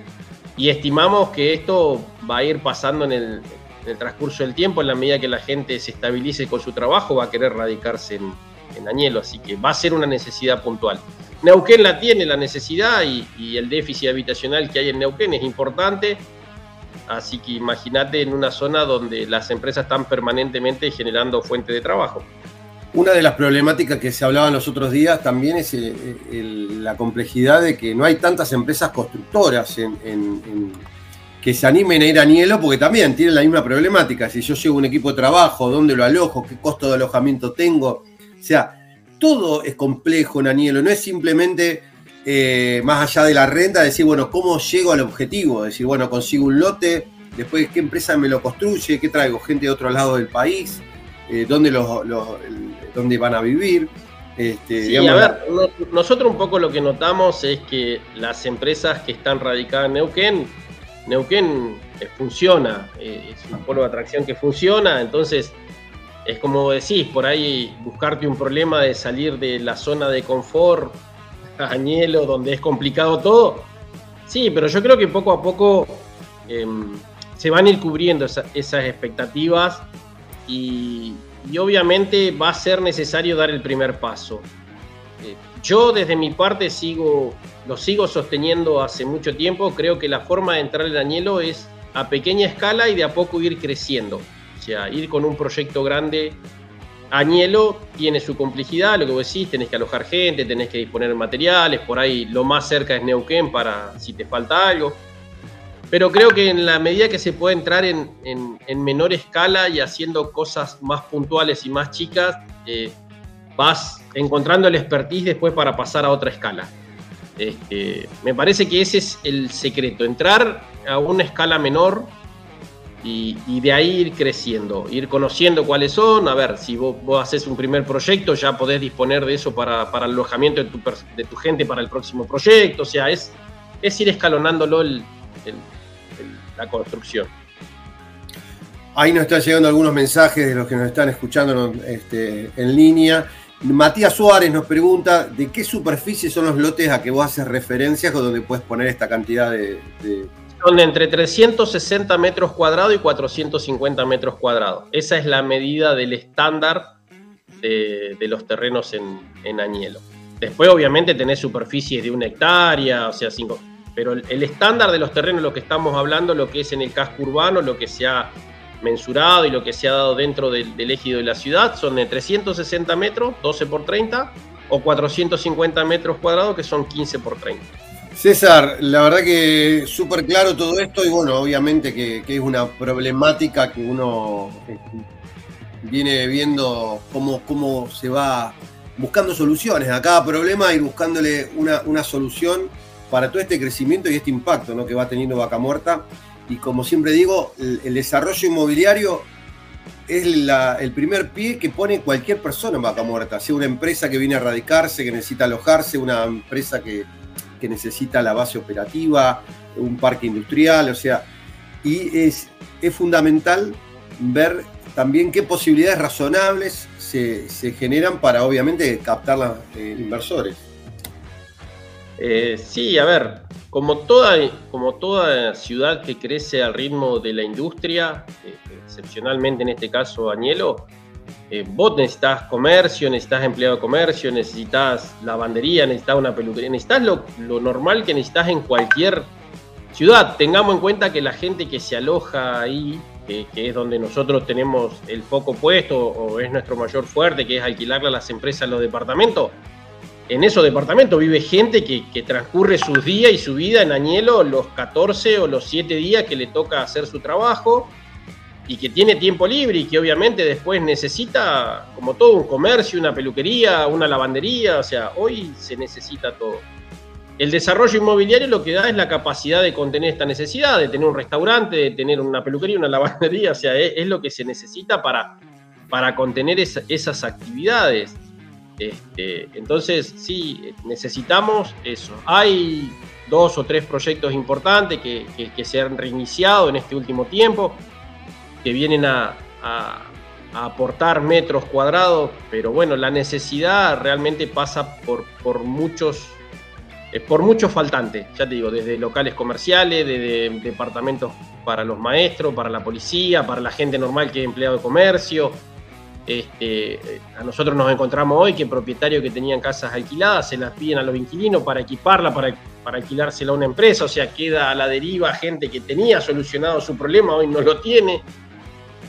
y estimamos que esto va a ir pasando en el, en transcurso del tiempo, en la medida que la gente se estabilice con su trabajo, va a querer radicarse en, Añelo, así que va a ser una necesidad puntual. Neuquén la tiene la necesidad y, el déficit habitacional que hay en Neuquén es importante, así que imagínate en una zona donde las empresas están permanentemente generando fuente de trabajo. Una de las problemáticas que se hablaban los otros días también es la complejidad de que no hay tantas empresas constructoras en que se animen a ir a Nielo, porque también tienen la misma problemática. Si yo llevo un equipo de trabajo, ¿dónde lo alojo? ¿Qué costo de alojamiento tengo? O sea, todo es complejo en Anielo, no es simplemente eh, más allá de la renta, decir, bueno, ¿cómo llego al objetivo? Decir, bueno, consigo un lote, después qué empresa me lo construye, qué traigo, gente de otro lado del país, eh, ¿dónde, los, dónde van a vivir. Este, sí, a ver, nosotros un poco lo que notamos es que las empresas que están radicadas en Neuquén Neuquén eh, funciona, eh, es un polo de atracción que funciona, entonces es como decís, por ahí buscarte un problema de salir de la zona de confort, añelo, donde es complicado todo. Sí, pero yo creo que poco a poco em, se van a ir cubriendo esas expectativas y, obviamente va a ser necesario dar el primer paso. Eh, yo desde mi parte sigo lo sigo sosteniendo hace mucho tiempo, creo que la forma de entrar en Añelo es a pequeña escala y de a poco ir creciendo. O sea, ir con un proyecto grande. Añelo tiene su complejidad, lo que vos decís, tenés que alojar gente, tenés que disponer materiales, por ahí lo más cerca es Neuquén para si te falta algo. Pero creo que en la medida que se puede entrar en, menor escala y haciendo cosas más puntuales y más chicas, eh, vas encontrando el expertise después para pasar a otra escala. Este, me parece que ese es el secreto, entrar a una escala menor y, de ahí ir creciendo, ir conociendo cuáles son. A ver, si vos, haces un primer proyecto, ya podés disponer de eso para, el alojamiento de tu, gente para el próximo proyecto. O sea, es, es ir escalonándolo la construcción. Ahí nos están llegando algunos mensajes de los que nos están escuchando este, en línea. Matías Suárez nos pregunta de qué superficie son los lotes a que vos haces referencias o donde puedes poner esta cantidad de, Son de entre 360 metros cuadrados y 450 metros cuadrados. Esa es la medida del estándar de, los terrenos en, en, Añelo. Después, obviamente, tenés superficies de una hectárea, o sea, cinco. Pero el, estándar de los terrenos, lo que estamos hablando, lo que es en el casco urbano, lo que se ha mensurado y lo que se ha dado dentro del, ejido de la ciudad son de 360 metros, 12 por 30, o 450 metros cuadrados, que son 15 por 30. César, la verdad que súper claro todo esto y bueno, obviamente que, es una problemática que uno este, viene viendo cómo, cómo se va buscando soluciones a cada problema y buscándole una, una solución para todo este crecimiento y este impacto ¿no? que va teniendo Vaca Muerta y como siempre digo, el, desarrollo inmobiliario es el primer pie que pone cualquier persona en vaca muerta, sea una empresa que viene a radicarse, que necesita alojarse, una empresa que, necesita la base operativa, un parque industrial, o sea, y es, es fundamental ver también qué posibilidades razonables se, generan para obviamente captar los eh, inversores. Eh, sí, a ver, como toda, como toda ciudad que crece al ritmo de la industria, eh, excepcionalmente en este caso Añelo, eh, vos necesitas comercio, necesitas empleado de comercio, necesitas lavandería, necesitas una peluquería, necesitas lo, normal que necesitas en cualquier ciudad. Tengamos en cuenta que la gente que se aloja ahí, que, es donde nosotros tenemos el foco puesto o es nuestro mayor fuerte, que es alquilarle a las empresas los departamentos, en esos departamentos vive gente que, transcurre sus días y su vida en Añelo los 14 o los 7 días que le toca hacer su trabajo y que tiene tiempo libre y que obviamente después necesita, como todo, un comercio, una peluquería, una lavandería, o sea, hoy se necesita todo. El desarrollo inmobiliario lo que da es la capacidad de contener esta necesidad, de tener un restaurante, de tener una peluquería, una lavandería, o sea, es, es lo que se necesita para para contener esas actividades. Este, entonces, sí, necesitamos eso. Hay dos o tres proyectos importantes que, se han reiniciado en este último tiempo, que vienen a, aportar metros cuadrados, pero bueno, la necesidad realmente pasa por, por muchos eh, por muchos faltantes, ya te digo, desde locales comerciales, desde departamentos para los maestros, para la policía, para la gente normal que es empleado de comercio, este, a nosotros nos encontramos hoy que propietarios que tenían casas alquiladas se las piden a los inquilinos para equiparla, para, para alquilársela a una empresa, o sea, queda a la deriva gente que tenía solucionado su problema, hoy no lo tiene.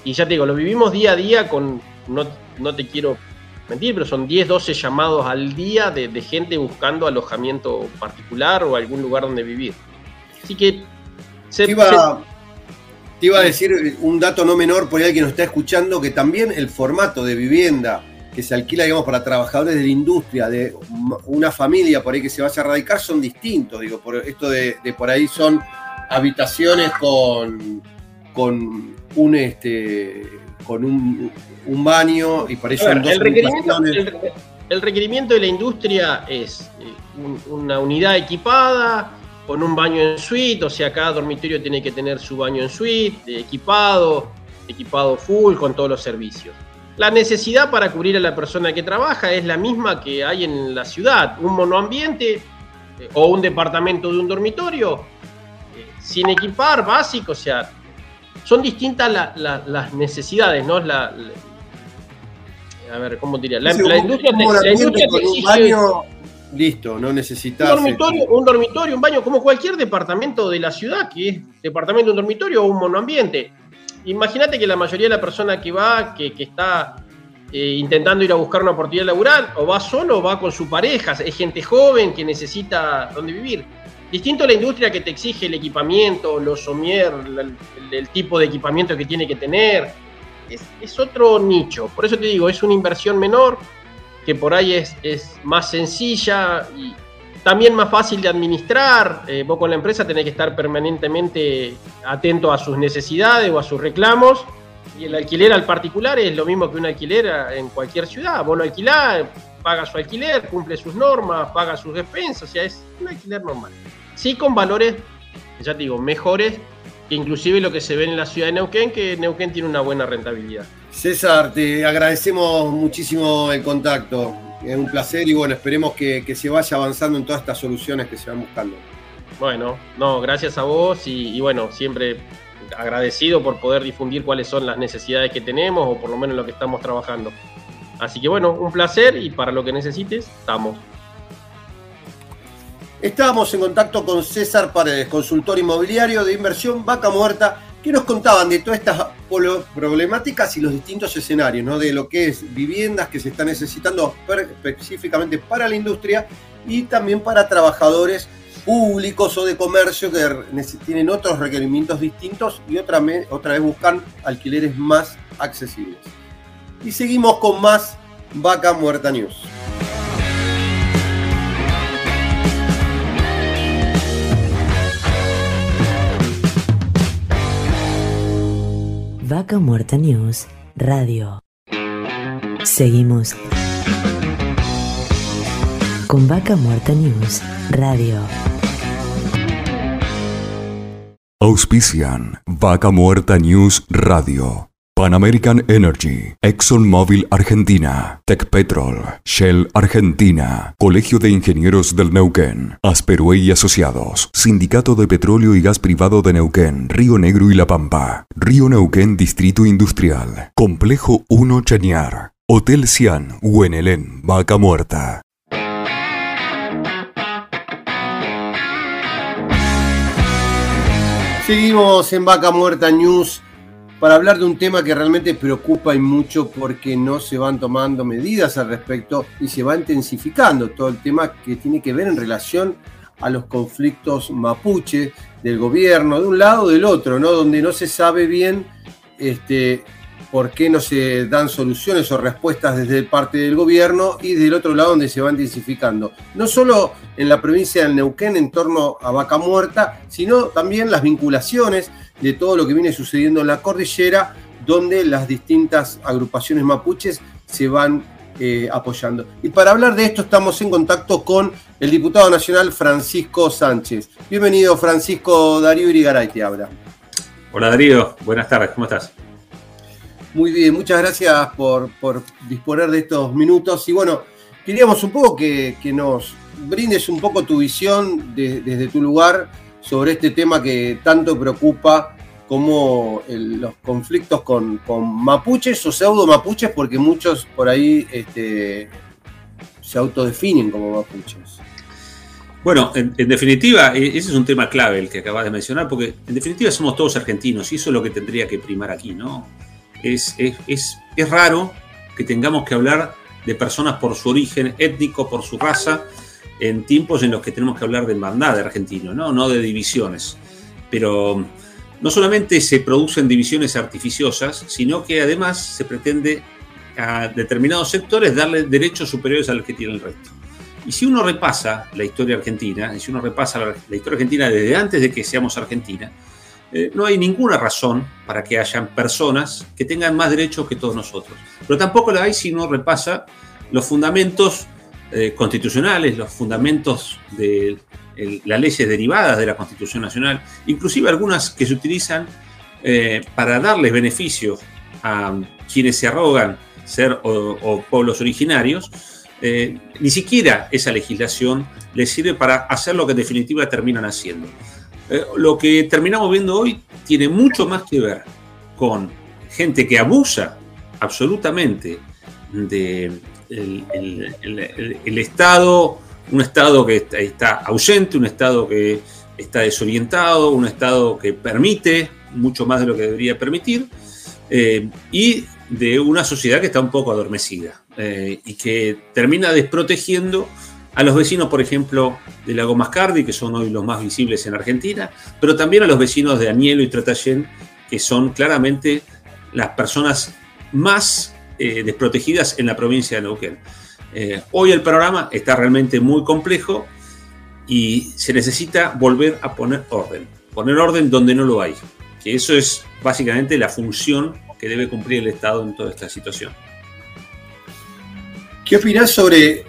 Y ya te digo, lo vivimos día a día con, no, no te quiero mentir, pero son 10, 12 llamados al día de, de gente buscando alojamiento particular o algún lugar donde vivir. Así que se, te iba a decir un dato no menor por ahí que nos está escuchando, que también el formato de vivienda que se alquila, digamos, para trabajadores de la industria, de una familia por ahí que se vaya a radicar, son distintos. Digo, por esto de, por ahí son habitaciones con, con un este con un, baño y por eso el, requerimiento, el, requerimiento de la industria es eh, una unidad equipada con un baño en suite, o sea, cada dormitorio tiene que tener su baño en suite, equipado, equipado full, con todos los servicios. La necesidad para cubrir a la persona que trabaja es la misma que hay en la ciudad, un monoambiente eh, o un departamento de un dormitorio, eh, sin equipar, básico, o sea, son distintas las necesidades, ¿no? La, a ver, ¿cómo diría? La, industria, la industria Listo, no necesitas. Un dormitorio, un dormitorio, un baño, como cualquier departamento de la ciudad, que es departamento, un dormitorio o un monoambiente. Imagínate que la mayoría de la persona que va, que, está eh, intentando ir a buscar una oportunidad laboral, o va solo o va con su pareja, es gente joven que necesita dónde vivir. Distinto a la industria que te exige el equipamiento, los somier, el, tipo de equipamiento que tiene que tener. Es, es otro nicho. Por eso te digo, es una inversión menor que por ahí es, es más sencilla y también más fácil de administrar. Eh, vos con la empresa tenés que estar permanentemente atento a sus necesidades o a sus reclamos. Y el alquiler al particular es lo mismo que un alquiler en cualquier ciudad. Vos lo alquilás, paga su alquiler, cumple sus normas, paga sus despensas, o sea, es un alquiler normal. Sí con valores, ya te digo, mejores que inclusive lo que se ve en la ciudad de Neuquén, que Neuquén tiene una buena rentabilidad. César, te agradecemos muchísimo el contacto. Es un placer y bueno, esperemos que, se vaya avanzando en todas estas soluciones que se van buscando. Bueno, no, gracias a vos y, bueno, siempre agradecido por poder difundir cuáles son las necesidades que tenemos o por lo menos lo que estamos trabajando. Así que bueno, un placer y para lo que necesites, estamos. Estábamos en contacto con César Paredes, consultor inmobiliario de inversión Vaca Muerta que nos contaban de todas estas problemáticas y los distintos escenarios, ¿no? de lo que es viviendas que se están necesitando específicamente para la industria y también para trabajadores públicos o de comercio que tienen otros requerimientos distintos y otra, otra vez buscan alquileres más accesibles. Y seguimos con más Vaca Muerta News. Vaca Muerta News Radio. Seguimos con Vaca Muerta News Radio. Auspician Vaca Muerta News Radio. Pan American Energy, ExxonMobil Argentina, Petrol, Shell Argentina, Colegio de Ingenieros del Neuquén, Asperue y Asociados, Sindicato de Petróleo y Gas Privado de Neuquén, Río Negro y La Pampa, Río Neuquén Distrito Industrial, Complejo 1 Chañar, Hotel Cian, Huenelén, Vaca Muerta. Seguimos en Vaca Muerta News para hablar de un tema que realmente preocupa y mucho porque no se van tomando medidas al respecto y se va intensificando todo el tema que tiene que ver en relación a los conflictos mapuche del gobierno, de un lado o del otro, ¿no? donde no se sabe bien este, por qué no se dan soluciones o respuestas desde parte del gobierno y del otro lado donde se va intensificando. No solo en la provincia del Neuquén en torno a Vaca Muerta, sino también las vinculaciones de todo lo que viene sucediendo en la cordillera donde las distintas agrupaciones mapuches se van eh, apoyando. Y para hablar de esto estamos en contacto con el diputado nacional Francisco Sánchez. Bienvenido Francisco Darío Irigaray, te habla. Hola Darío, buenas tardes, ¿cómo estás? Muy bien, muchas gracias por, disponer de estos minutos. Y bueno, queríamos un poco que, nos brindes un poco tu visión desde tu lugar sobre este tema que tanto preocupa como los conflictos con, mapuches o pseudo mapuches, porque muchos por ahí este, se autodefinen como mapuches. Bueno, en, definitiva, e, ese es un tema clave el que acabas de mencionar, porque en definitiva somos todos argentinos y eso es lo que tendría que primar aquí, ¿no? Es, es, raro que tengamos que hablar de personas por su origen étnico, por su raza, en tiempos en los que tenemos que hablar de hermandad de argentino, ¿no? no de divisiones. Pero no solamente se producen divisiones artificiosas, sino que además se pretende a determinados sectores darle derechos superiores a los que tiene el resto. Y si uno repasa la historia argentina, y si uno repasa la, historia argentina desde antes de que seamos Argentina, eh, no hay ninguna razón para que hayan personas que tengan más derechos que todos nosotros. Pero tampoco la hay si uno repasa los fundamentos eh, constitucionales, los fundamentos de las leyes derivadas de la Constitución Nacional, inclusive algunas que se utilizan eh, para darles beneficios a quienes se arrogan ser o pueblos originarios, ni siquiera esa legislación les sirve para hacer lo que en definitiva terminan haciendo. Eh, lo que terminamos viendo hoy tiene mucho más que ver con gente que abusa absolutamente del el, Estado, un Estado que está, ausente, un Estado que está desorientado, un Estado que permite mucho más de lo que debería permitir, eh, y de una sociedad que está un poco adormecida. Eh, y que termina desprotegiendo a los vecinos, por ejemplo, de Lago Mascardi, que son hoy los más visibles en Argentina, pero también a los vecinos de Anielo y Tratayén, que son claramente las personas más eh, desprotegidas en la provincia de Neuquén. Eh, hoy el programa está realmente muy complejo y se necesita volver a poner orden, poner orden donde no lo hay, que eso es básicamente la función que debe cumplir el Estado en toda esta situación. ¿Qué opinás sobre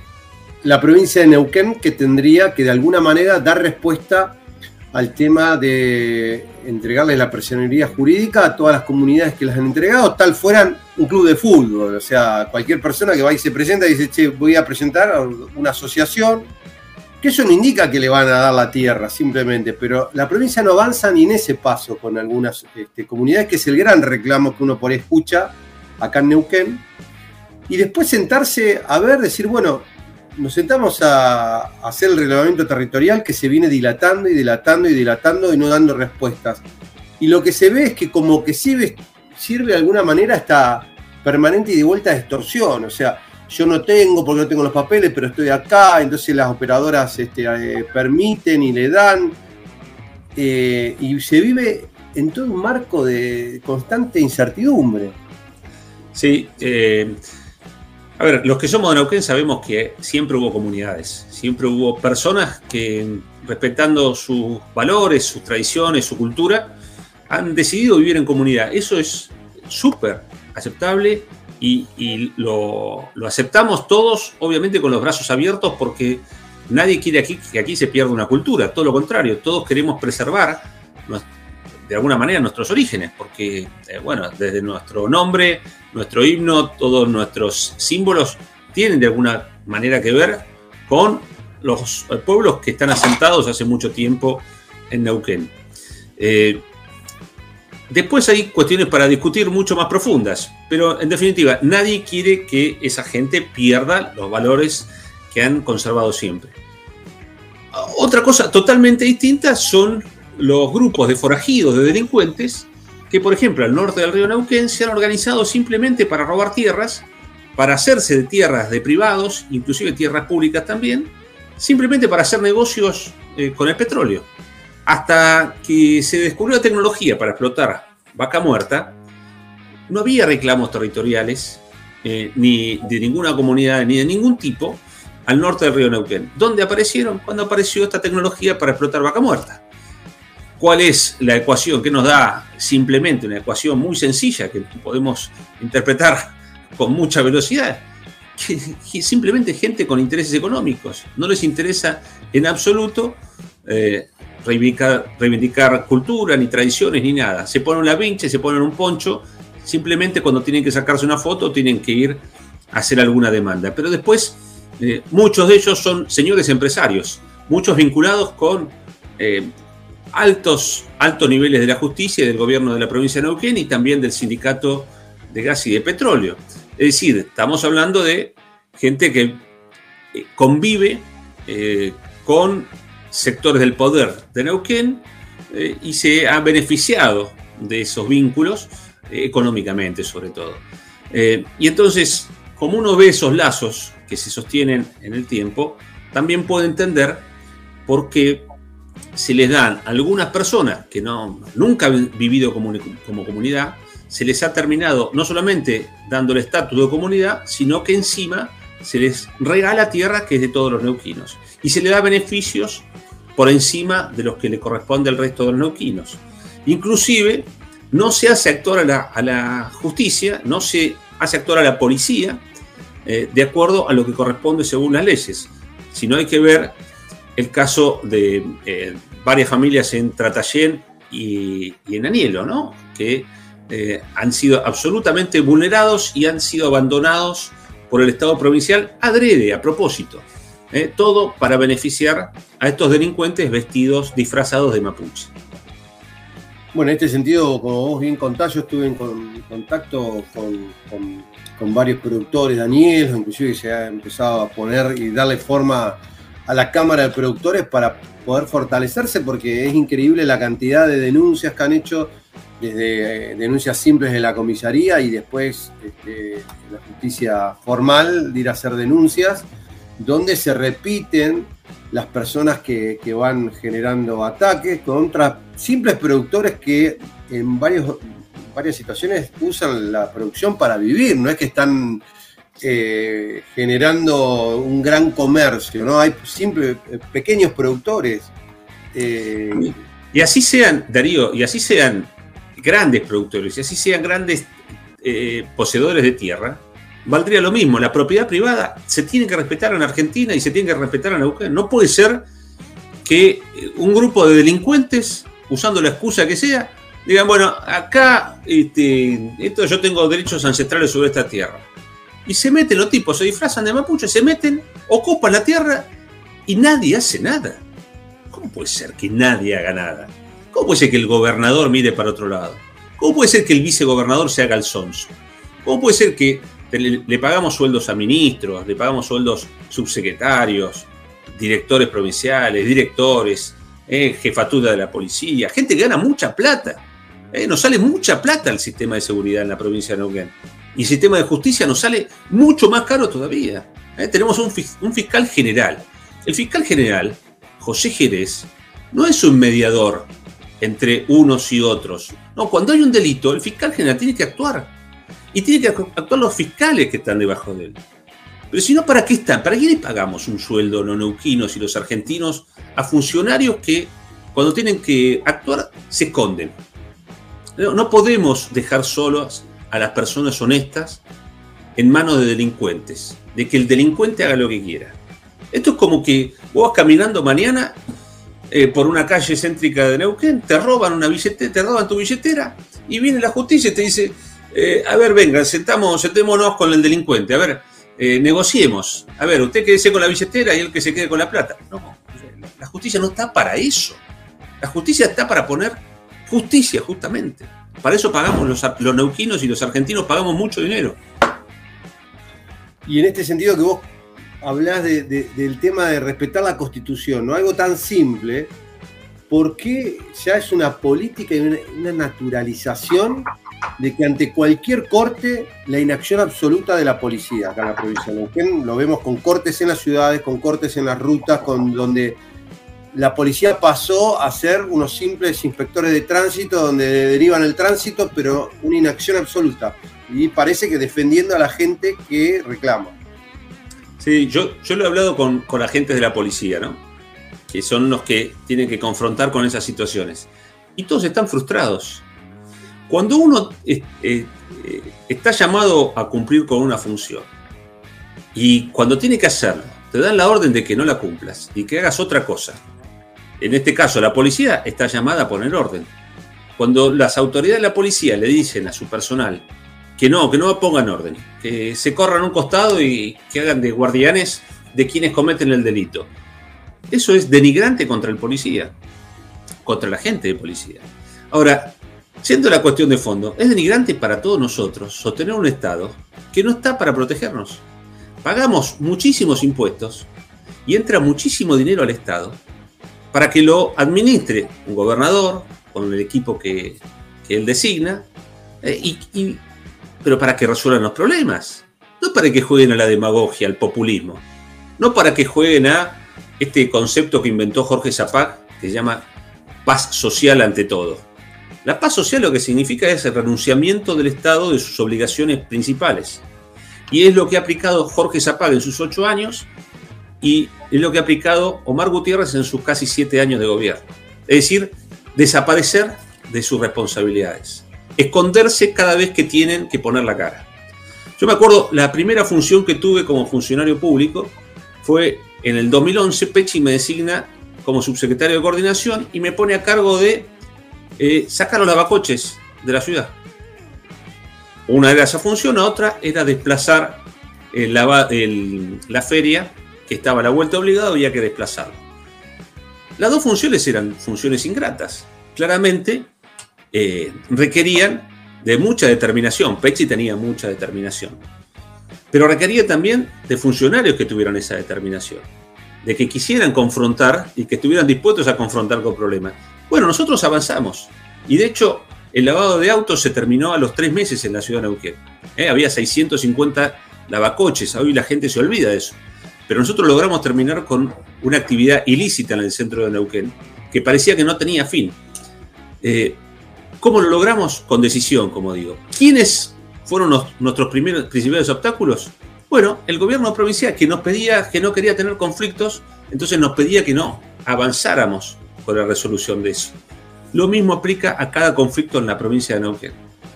la provincia de Neuquén que tendría que de alguna manera dar respuesta al tema de entregarle la personería jurídica a todas las comunidades que las han entregado, tal fueran un club de fútbol? O sea, cualquier persona que va y se presenta y dice, che, voy a presentar una asociación, que eso no indica que le van a dar la tierra, simplemente, pero la provincia no avanza ni en ese paso con algunas este, comunidades, que es el gran reclamo que uno por ahí escucha acá en Neuquén y después sentarse a ver, decir, bueno, nos sentamos a, hacer el reglamento territorial que se viene dilatando y dilatando y dilatando y no dando respuestas. Y lo que se ve es que como que sirve, sirve de alguna manera esta permanente y de vuelta extorsión. O sea, yo no tengo porque no tengo los papeles, pero estoy acá, entonces las operadoras este, eh, permiten y le dan. Eh, y se vive en todo un marco de constante incertidumbre. Sí, eh, a ver, los que somos de Neuquén sabemos que siempre hubo comunidades, siempre hubo personas que, respetando sus valores, sus tradiciones, su cultura, han decidido vivir en comunidad. Eso es súper aceptable y, lo, aceptamos todos, obviamente, con los brazos abiertos, porque nadie quiere aquí que aquí se pierda una cultura. Todo lo contrario, todos queremos preservar de alguna manera nuestros orígenes, porque, eh, bueno, desde nuestro nombre, nuestro himno, todos nuestros símbolos tienen de alguna manera que ver con los pueblos que están asentados hace mucho tiempo en Neuquén. Eh, después hay cuestiones para discutir mucho más profundas, pero en definitiva, nadie quiere que esa gente pierda los valores que han conservado siempre. Otra cosa totalmente distinta son los grupos de forajidos, de delincuentes, que por ejemplo al norte del río Neuquén se han organizado simplemente para robar tierras, para hacerse de tierras de privados, inclusive tierras públicas también, simplemente para hacer negocios eh, con el petróleo. Hasta que se descubrió la tecnología para explotar vaca muerta, no había reclamos territoriales, eh, ni de ninguna comunidad, ni de ningún tipo, al norte del río Neuquén. ¿Dónde aparecieron? Cuando apareció esta tecnología para explotar vaca muerta. ¿Cuál es la ecuación que nos da simplemente una ecuación muy sencilla que podemos interpretar con mucha velocidad? Simplemente gente con intereses económicos. No les interesa en absoluto eh, reivindicar, cultura, ni tradiciones, ni nada. Se ponen la vincha, se ponen un poncho, simplemente cuando tienen que sacarse una foto tienen que ir a hacer alguna demanda. Pero después, eh, muchos de ellos son señores empresarios, muchos vinculados con eh, altos, altos niveles de la justicia y del gobierno de la provincia de Neuquén y también del sindicato de gas y de petróleo. Es decir, estamos hablando de gente que eh, convive con sectores del poder de Neuquén eh, y se ha beneficiado de esos vínculos eh, económicamente sobre todo. Eh, y entonces, como uno ve esos lazos que se sostienen en el tiempo, también puede entender por qué se les dan a algunas personas que no, nunca han vivido como, comunidad, se les ha terminado no solamente dando el estatus de comunidad, sino que encima se les regala tierra que es de todos los neuquinos y se le da beneficios por encima de los que le corresponde al resto de los neuquinos. Inclusive, no se hace actuar a la, justicia, no se hace actuar a la policía eh, de acuerdo a lo que corresponde según las leyes, sino hay que ver el caso de eh, varias familias en Tratayén y, en Anielo, ¿no? que eh, han sido absolutamente vulnerados y han sido abandonados por el Estado provincial adrede, a propósito. ¿eh? todo para beneficiar a estos delincuentes vestidos, disfrazados de mapuche. Bueno, en este sentido, como vos bien contás, yo estuve en contacto con, varios productores, Daniel, inclusive se ha empezado a poner y darle forma a la Cámara de Productores para poder fortalecerse, porque es increíble la cantidad de denuncias que han hecho, desde eh, denuncias simples de la comisaría y después este, la justicia formal de ir a hacer denuncias donde se repiten las personas que, van generando ataques contra simples productores que en varios, varias situaciones usan la producción para vivir, no es que están eh, generando un gran comercio, ¿no? Hay simples, eh, pequeños productores. Eh, y así sean, Darío, y así sean grandes productores, y así sean grandes poseedores de tierra, valdría lo mismo. La propiedad privada se tiene que respetar en Argentina y se tiene que respetar en Neuquén. No puede ser que un grupo de delincuentes, usando la excusa que sea, digan, bueno, acá este, esto, yo tengo derechos ancestrales sobre esta tierra. Y se meten los tipos, se disfrazan de mapuche, se meten, ocupan la tierra y nadie hace nada. ¿Cómo puede ser que nadie haga nada? ¿Cómo puede ser que el gobernador mire para otro lado? ¿Cómo puede ser que el vicegobernador se haga el sonso? ¿Cómo puede ser que le, pagamos sueldos a ministros, le pagamos sueldos subsecretarios, directores provinciales, directores, eh, jefatura de la policía, gente que gana mucha plata. Eh, nos sale mucha plata el sistema de seguridad en la provincia de Neuquén. Y sistema de justicia nos sale mucho más caro todavía. Eh, tenemos un, fiscal general. El fiscal general, José Jerez, no es un mediador entre unos y otros. No, cuando hay un delito, el fiscal general tiene que actuar y tienen que actuar los fiscales que están debajo de él. Pero si no, ¿para qué están? ¿Para qué le pagamos un sueldo los neuquinos y los argentinos a funcionarios que cuando tienen que actuar se esconden? No, podemos dejar solos a las personas honestas en manos de delincuentes, de que el delincuente haga lo que quiera. Esto es como que vos vas caminando mañana eh, por una calle céntrica de Neuquén, te roban una billetera, te roban tu billetera y viene la justicia y te dice, eh, a ver, venga, sentamos, sentémonos con el delincuente, a ver, eh, negociemos. A ver, usted quédese con la billetera y él que se quede con la plata. No, la justicia no está para eso. La justicia está para poner justicia, justamente. Para eso pagamos los, los neuquinos y los argentinos, pagamos mucho dinero. Y en este sentido que vos hablás del tema de respetar la constitución, ¿no? Algo tan simple, ¿por qué ya es una política y una naturalización de que ante cualquier corte, la inacción absoluta de la policía acá en la provincia de Neuquén, lo vemos con cortes en las ciudades, con cortes en las rutas, con donde la policía pasó a ser unos simples inspectores de tránsito, donde derivan el tránsito, pero una inacción absoluta. Y parece que defendiendo a la gente que reclama. Sí, yo, yo lo he hablado con, con agentes de la policía, ¿no? Que son los que tienen que confrontar con esas situaciones. y todos están frustrados. Cuando uno eh, eh, está llamado a cumplir con una función y cuando tiene que hacerlo, te dan la orden de que no la cumplas y que hagas otra cosa. En este caso, la policía está llamada a poner orden. Cuando las autoridades de la policía le dicen a su personal que no, que no pongan orden, que se corran a un costado y que hagan de guardianes de quienes cometen el delito. Eso es denigrante contra el policía, contra la gente de policía. Ahora, siendo la cuestión de fondo, es denigrante para todos nosotros sostener un Estado que no está para protegernos. Pagamos muchísimos impuestos y entra muchísimo dinero al Estado para que lo administre un gobernador con el equipo que, él designa, eh, pero para que resuelvan los problemas, no para que jueguen a la demagogia, al populismo, no para que jueguen a este concepto que inventó Jorge Zapac, que se llama paz social ante todo. La paz social lo que significa es el renunciamiento del Estado de sus obligaciones principales. Y es lo que ha aplicado Jorge Zapac en sus ocho años y es lo que ha aplicado Omar Gutiérrez en sus casi siete años de gobierno. Es decir, desaparecer de sus responsabilidades, esconderse cada vez que tienen que poner la cara. Yo me acuerdo, la primera función que tuve como funcionario público fue en el 2011, Pechi me designa como subsecretario de coordinación y me pone a cargo de eh, sacar los lavacoches de la ciudad. Una era esa función, otra era desplazar la feria, estaba a la vuelta obligada, había que desplazarlo. Las dos funciones eran funciones ingratas. Claramente eh, requerían de mucha determinación. Pechi tenía mucha determinación. Pero requería también de funcionarios que tuvieran esa determinación. De que quisieran confrontar y que estuvieran dispuestos a confrontar con problemas. Bueno, nosotros avanzamos. Y de hecho, el lavado de autos se terminó a los tres meses en la ciudad de Neuquén. Eh, había 650 lavacoches. Hoy la gente se olvida de eso. Pero nosotros logramos terminar con una actividad ilícita en el centro de Neuquén, que parecía que no tenía fin. Eh, ¿Cómo lo logramos? Con decisión, como digo. ¿Quiénes fueron nuestros primeros, principales obstáculos? Bueno, el gobierno provincial que nos pedía, que no quería tener conflictos, entonces nos pedía que no avanzáramos con la resolución de eso. Lo mismo aplica a cada conflicto en la provincia de Neuquén.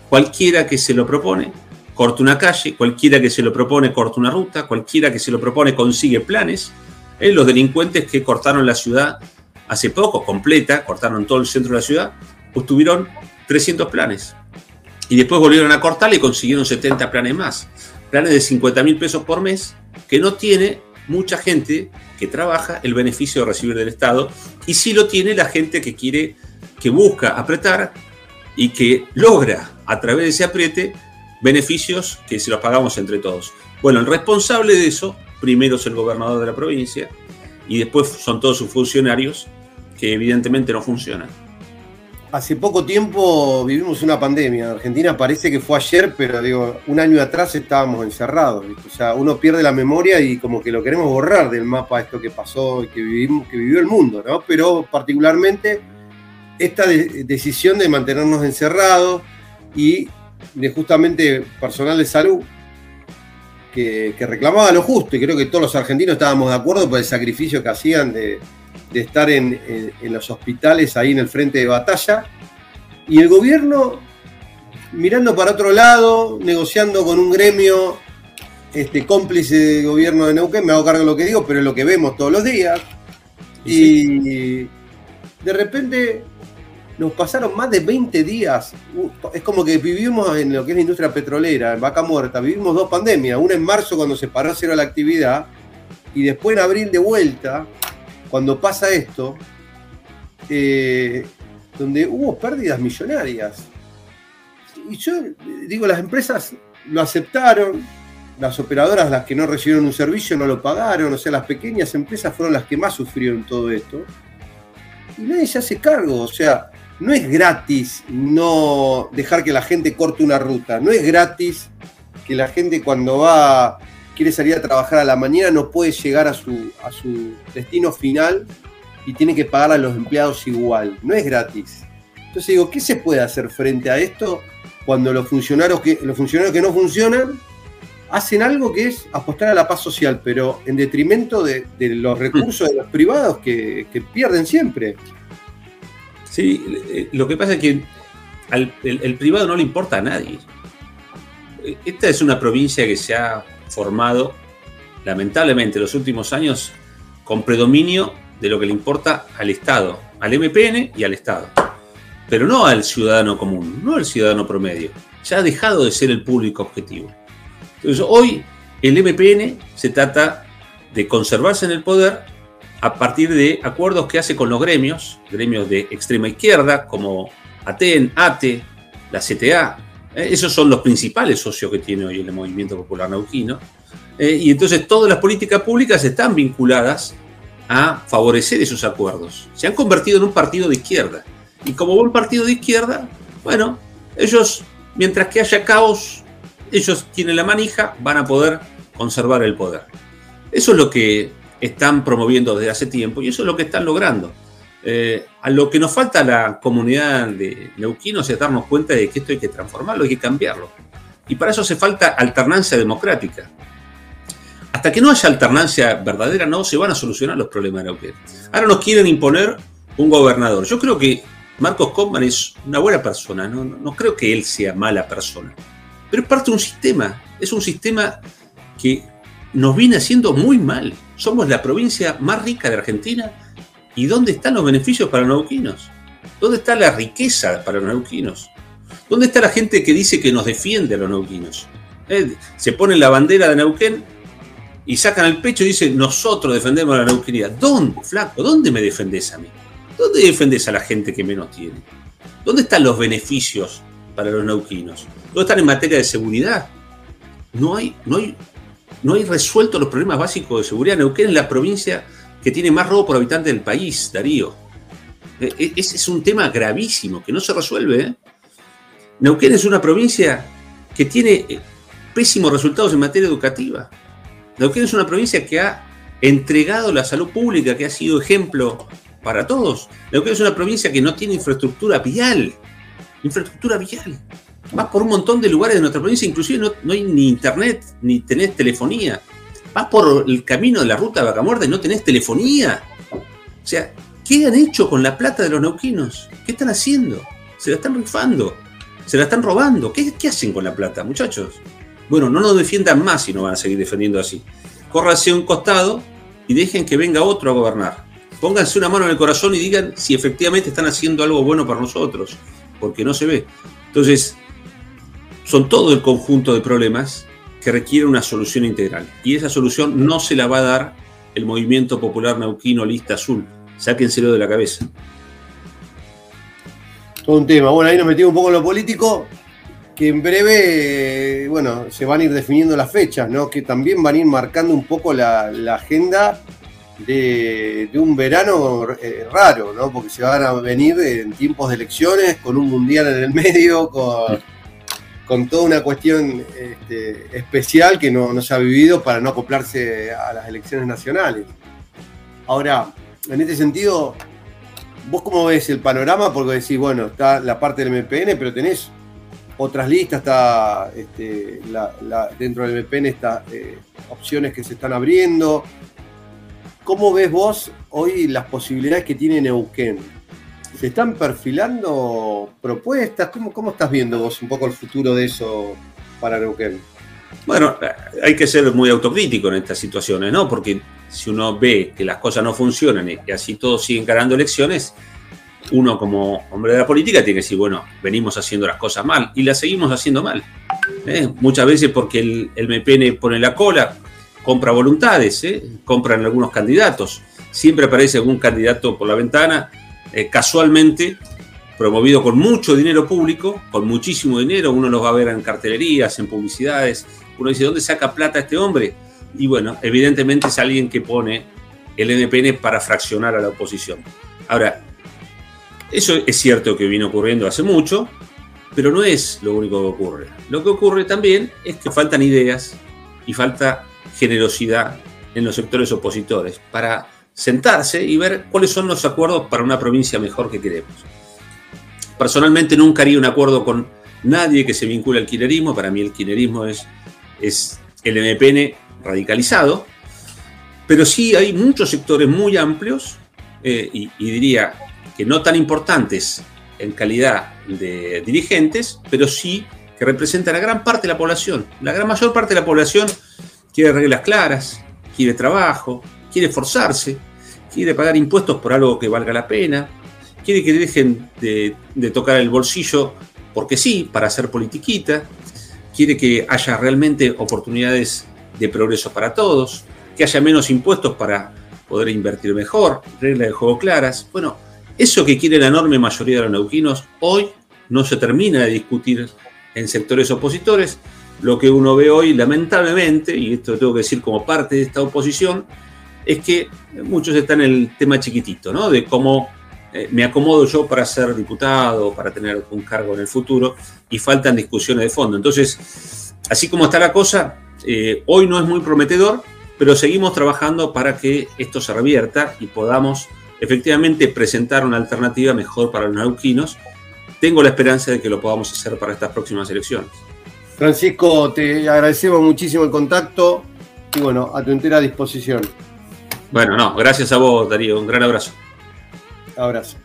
Cualquiera que se lo propone corta una calle, cualquiera que se lo propone corta una ruta, cualquiera que se lo propone consigue planes. Eh, los delincuentes que cortaron la ciudad hace poco, completa, cortaron todo el centro de la ciudad, obtuvieron 300 planes. Y después volvieron a cortar y consiguieron 70 planes más. Planes de 50 mil pesos por mes que no tiene mucha gente que trabaja el beneficio de recibir del Estado y sí lo tiene la gente que quiere, que busca apretar y que logra a través de ese apriete beneficios que se los pagamos entre todos. Bueno, el responsable de eso, primero es el gobernador de la provincia y después son todos sus funcionarios que evidentemente no funcionan. Hace poco tiempo vivimos una pandemia. Argentina parece que fue ayer, pero digo, un año atrás estábamos encerrados. O sea, uno pierde la memoria y como que lo queremos borrar del mapa esto que pasó y que, vivimos, que vivió el mundo, ¿no? Pero particularmente esta decisión de mantenernos encerrados y de justamente personal de salud que, reclamaba lo justo, y creo que todos los argentinos estábamos de acuerdo por el sacrificio que hacían de, estar en, los hospitales ahí en el frente de batalla, y el gobierno mirando para otro lado, negociando con un gremio este, cómplice del gobierno de Neuquén, me hago cargo de lo que digo, pero es lo que vemos todos los días, y de repente nos pasaron más de 20 días. Es como que vivimos en lo que es la industria petrolera, en vaca muerta. Vivimos dos pandemias. Una en marzo cuando se paró cero la actividad y después en abril de vuelta, cuando pasa esto, eh, donde hubo pérdidas millonarias. Y yo digo, las empresas lo aceptaron, las operadoras, las que no recibieron un servicio, no lo pagaron, o sea, las pequeñas empresas fueron las que más sufrieron todo esto. Y nadie se hace cargo, o sea, no es gratis no dejar que la gente corte una ruta, no es gratis que la gente cuando va, quiere salir a trabajar a la mañana no puede llegar a su, a su destino final y tiene que pagar a los empleados igual, no es gratis. Entonces digo, ¿qué se puede hacer frente a esto cuando los funcionarios que, los funcionarios que no funcionan hacen algo que es apostar a la paz social, pero en detrimento de, los recursos de los privados que, que pierden siempre? Sí, eh, lo que pasa es que al, el, privado no le importa a nadie. Esta es una provincia que se ha formado, lamentablemente, en los últimos años con predominio de lo que le importa al Estado, al MPN y al Estado. Pero no al ciudadano común, no al ciudadano promedio. Ya ha dejado de ser el público objetivo. Entonces, hoy el MPN se trata de conservarse en el poder a partir de acuerdos que hace con los gremios, gremios de extrema izquierda, como ATEN, ATE, la CTA. Eh, esos son los principales socios que tiene hoy el Movimiento Popular Nauquino. Eh, y entonces todas las políticas públicas están vinculadas a favorecer esos acuerdos. Se han convertido en un partido de izquierda. Y como buen partido de izquierda, bueno, ellos, mientras que haya caos, ellos tienen la manija, van a poder conservar el poder. Eso es lo que están promoviendo desde hace tiempo y eso es lo que están logrando. Eh, a lo que nos falta la comunidad de neuquinos es darnos cuenta de que esto hay que transformarlo, hay que cambiarlo. Y para eso hace falta alternancia democrática. Hasta que no haya alternancia verdadera, no se van a solucionar los problemas de Neuquén. Ahora nos quieren imponer un gobernador. Yo creo que Marcos Coman es una buena persona, no, no creo que él sea mala persona. Pero es parte de un sistema, es un sistema que nos viene haciendo muy mal. Somos la provincia más rica de Argentina. ¿Y dónde están los beneficios para los neuquinos? ¿Dónde está la riqueza para los neuquinos? ¿Dónde está la gente que dice que nos defiende a los neuquinos? Eh, se pone la bandera de Neuquén y sacan el pecho y dicen, nosotros defendemos a la neuquinidad. ¿Dónde, flaco? ¿Dónde me defendés a mí? ¿Dónde defendés a la gente que menos tiene? ¿Dónde están los beneficios para los neuquinos? ¿Dónde están en materia de seguridad? No hay, no hay no hay resuelto los problemas básicos de seguridad. Neuquén es la provincia que tiene más robo por habitante del país, Darío. E, e, ese es un tema gravísimo que no se resuelve. ¿eh? Neuquén es una provincia que tiene eh, pésimos resultados en materia educativa. Neuquén es una provincia que ha entregado la salud pública, que ha sido ejemplo para todos. Neuquén es una provincia que no tiene infraestructura vial. Infraestructura vial. Vas por un montón de lugares de nuestra provincia, inclusive no, hay ni internet, ni tenés telefonía. Vas por el camino de la ruta de Vacamuerta y no tenés telefonía. O sea, ¿qué han hecho con la plata de los neuquinos? ¿Qué están haciendo? Se la están rifando, se la están robando. ¿Qué, hacen con la plata, muchachos? Bueno, no nos defiendan más si no van a seguir defendiendo así. Córranse a un costado y dejen que venga otro a gobernar. Pónganse una mano en el corazón y digan si efectivamente están haciendo algo bueno para nosotros, porque no se ve. Entonces, son todo el conjunto de problemas que requieren una solución integral. Y esa solución no se la va a dar el movimiento popular nauquino Lista Azul. Sáquenselo de la cabeza. Todo un tema. Bueno, ahí nos metimos un poco en lo político, que en breve, bueno, se van a ir definiendo las fechas, ¿no? Que también van a ir marcando un poco la, agenda de, un verano eh, raro, ¿no? Porque se van a venir en tiempos de elecciones, con un mundial en el medio, con con toda una cuestión este, especial que no, se ha vivido para no acoplarse a las elecciones nacionales. Ahora, en este sentido, ¿vos cómo ves el panorama? Porque decís, bueno, está la parte del MPN, pero tenés otras listas, está este, dentro del MPN está eh, opciones que se están abriendo. ¿Cómo ves vos hoy las posibilidades que tiene Neuquén? ¿Se están perfilando propuestas? ¿Cómo, ¿Cómo estás viendo vos un poco el futuro de eso para Neuquén? Bueno, hay que ser muy autocrítico en estas situaciones, ¿no? Porque si uno ve que las cosas no funcionan y así todos siguen ganando elecciones, uno como hombre de la política tiene que decir, bueno, venimos haciendo las cosas mal y las seguimos haciendo mal. ¿eh? Muchas veces porque el, el, MPN pone la cola, compra voluntades, ¿eh? compran algunos candidatos. Siempre aparece algún candidato por la ventana eh, casualmente promovido con mucho dinero público, con muchísimo dinero, uno los va a ver en cartelerías, en publicidades, uno dice, ¿dónde saca plata este hombre? Y bueno, evidentemente es alguien que pone el NPN para fraccionar a la oposición. Ahora, eso es cierto que viene ocurriendo hace mucho, pero no es lo único que ocurre. Lo que ocurre también es que faltan ideas y falta generosidad en los sectores opositores para sentarse y ver cuáles son los acuerdos para una provincia mejor que queremos. Personalmente nunca haría un acuerdo con nadie que se vincule al quinerismo. Para mí el quinerismo es, es el MPN radicalizado. Pero sí hay muchos sectores muy amplios eh, y, diría que no tan importantes en calidad de dirigentes, pero sí que representan a gran parte de la población. La gran mayor parte de la población quiere reglas claras, quiere trabajo, quiere esforzarse, quiere pagar impuestos por algo que valga la pena, quiere que dejen de, de tocar el bolsillo porque sí, para hacer politiquita, quiere que haya realmente oportunidades de progreso para todos, que haya menos impuestos para poder invertir mejor, reglas de juego claras. Bueno, eso que quiere la enorme mayoría de los neuquinos hoy no se termina de discutir en sectores opositores. Lo que uno ve hoy, lamentablemente, y esto lo tengo que decir como parte de esta oposición, es que muchos están en el tema chiquitito, ¿no? De cómo eh, me acomodo yo para ser diputado, para tener un cargo en el futuro, y faltan discusiones de fondo. Entonces, así como está la cosa, eh, hoy no es muy prometedor, pero seguimos trabajando para que esto se revierta y podamos efectivamente presentar una alternativa mejor para los neuquinos. Tengo la esperanza de que lo podamos hacer para estas próximas elecciones. Francisco, te agradecemos muchísimo el contacto y bueno, a tu entera disposición. Bueno, no, gracias a vos, Darío. Un gran abrazo. Abrazo.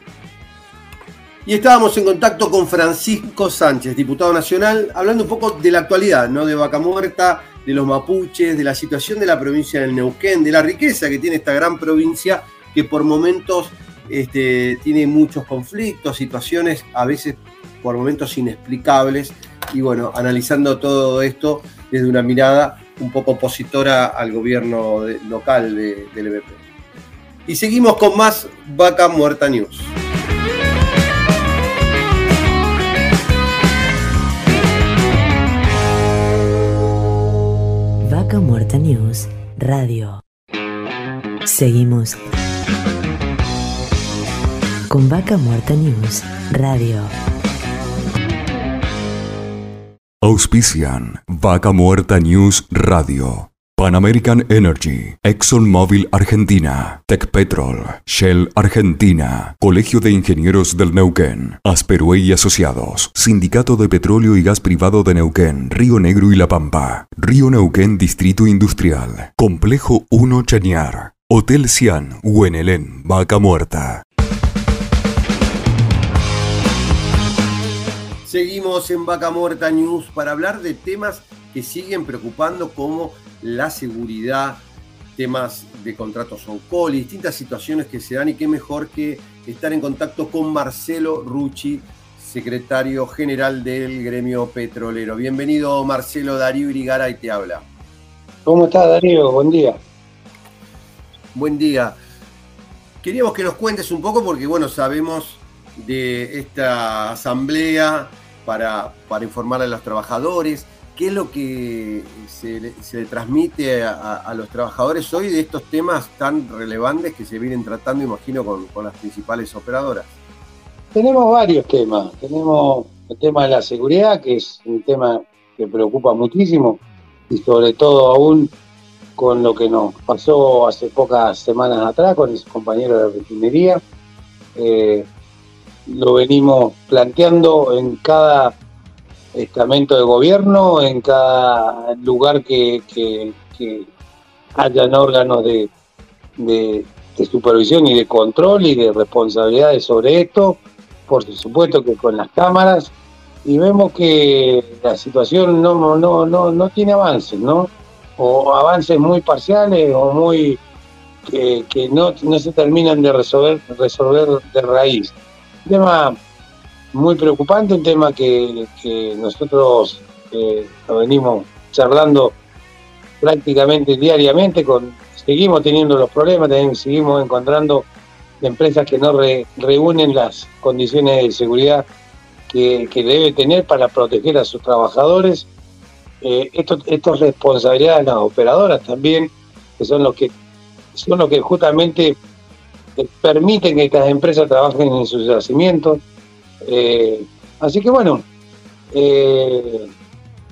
Y estábamos en contacto con Francisco Sánchez, diputado nacional, hablando un poco de la actualidad, ¿no? De Vaca Muerta, de los mapuches, de la situación de la provincia del Neuquén, de la riqueza que tiene esta gran provincia que por momentos este, tiene muchos conflictos, situaciones a veces por momentos inexplicables. Y bueno, analizando todo esto desde una mirada un poco opositora al gobierno local del EBP. Y seguimos con más Vaca Muerta News. Vaca Muerta News Radio. Seguimos con Vaca Muerta News Radio. Auspician Vaca Muerta News Radio. Pan American Energy, ExxonMobil Argentina, Petrol, Shell Argentina, Colegio de Ingenieros del Neuquén, Asperue y Asociados, Sindicato de Petróleo y Gas Privado de Neuquén, Río Negro y La Pampa, Río Neuquén Distrito Industrial, Complejo 1 Chañar, Hotel Cian, Huenelén, Vaca Muerta. Seguimos en Vaca Muerta News para hablar de temas que siguen preocupando como la seguridad, temas de contratos on call y distintas situaciones que se dan y qué mejor que estar en contacto con Marcelo Rucci, secretario general del gremio petrolero. Bienvenido Marcelo, Darío Irigara y te habla. ¿Cómo estás Darío? Buen día. Buen día. Queríamos que nos cuentes un poco porque bueno, sabemos de esta asamblea para, para informar a los trabajadores. ¿Qué es lo que se, le transmite a, los trabajadores hoy de estos temas tan relevantes que se vienen tratando, imagino, con, con las principales operadoras? Tenemos varios temas. Tenemos el tema de la seguridad, que es un tema que preocupa muchísimo, y sobre todo aún con lo que nos pasó hace pocas semanas atrás con ese compañero de refinería. Eh, lo venimos planteando en cada estamento de gobierno, en cada lugar que, hayan órganos de, de, supervisión y de control y de responsabilidades sobre esto, por supuesto que con las cámaras, y vemos que la situación no, no, no, no tiene avances, ¿no? O avances muy parciales o muy que, que no, no se terminan de resolver, resolver de raíz tema muy preocupante, un tema que, nosotros eh, lo venimos charlando prácticamente diariamente, con, seguimos teniendo los problemas, seguimos encontrando empresas que no reúnen las condiciones de seguridad que, debe tener para proteger a sus trabajadores. Eh, esto, esto es responsabilidad de las operadoras también, que son los que son los que justamente permiten que estas empresas trabajen en sus yacimientos. Eh, así que bueno, eh,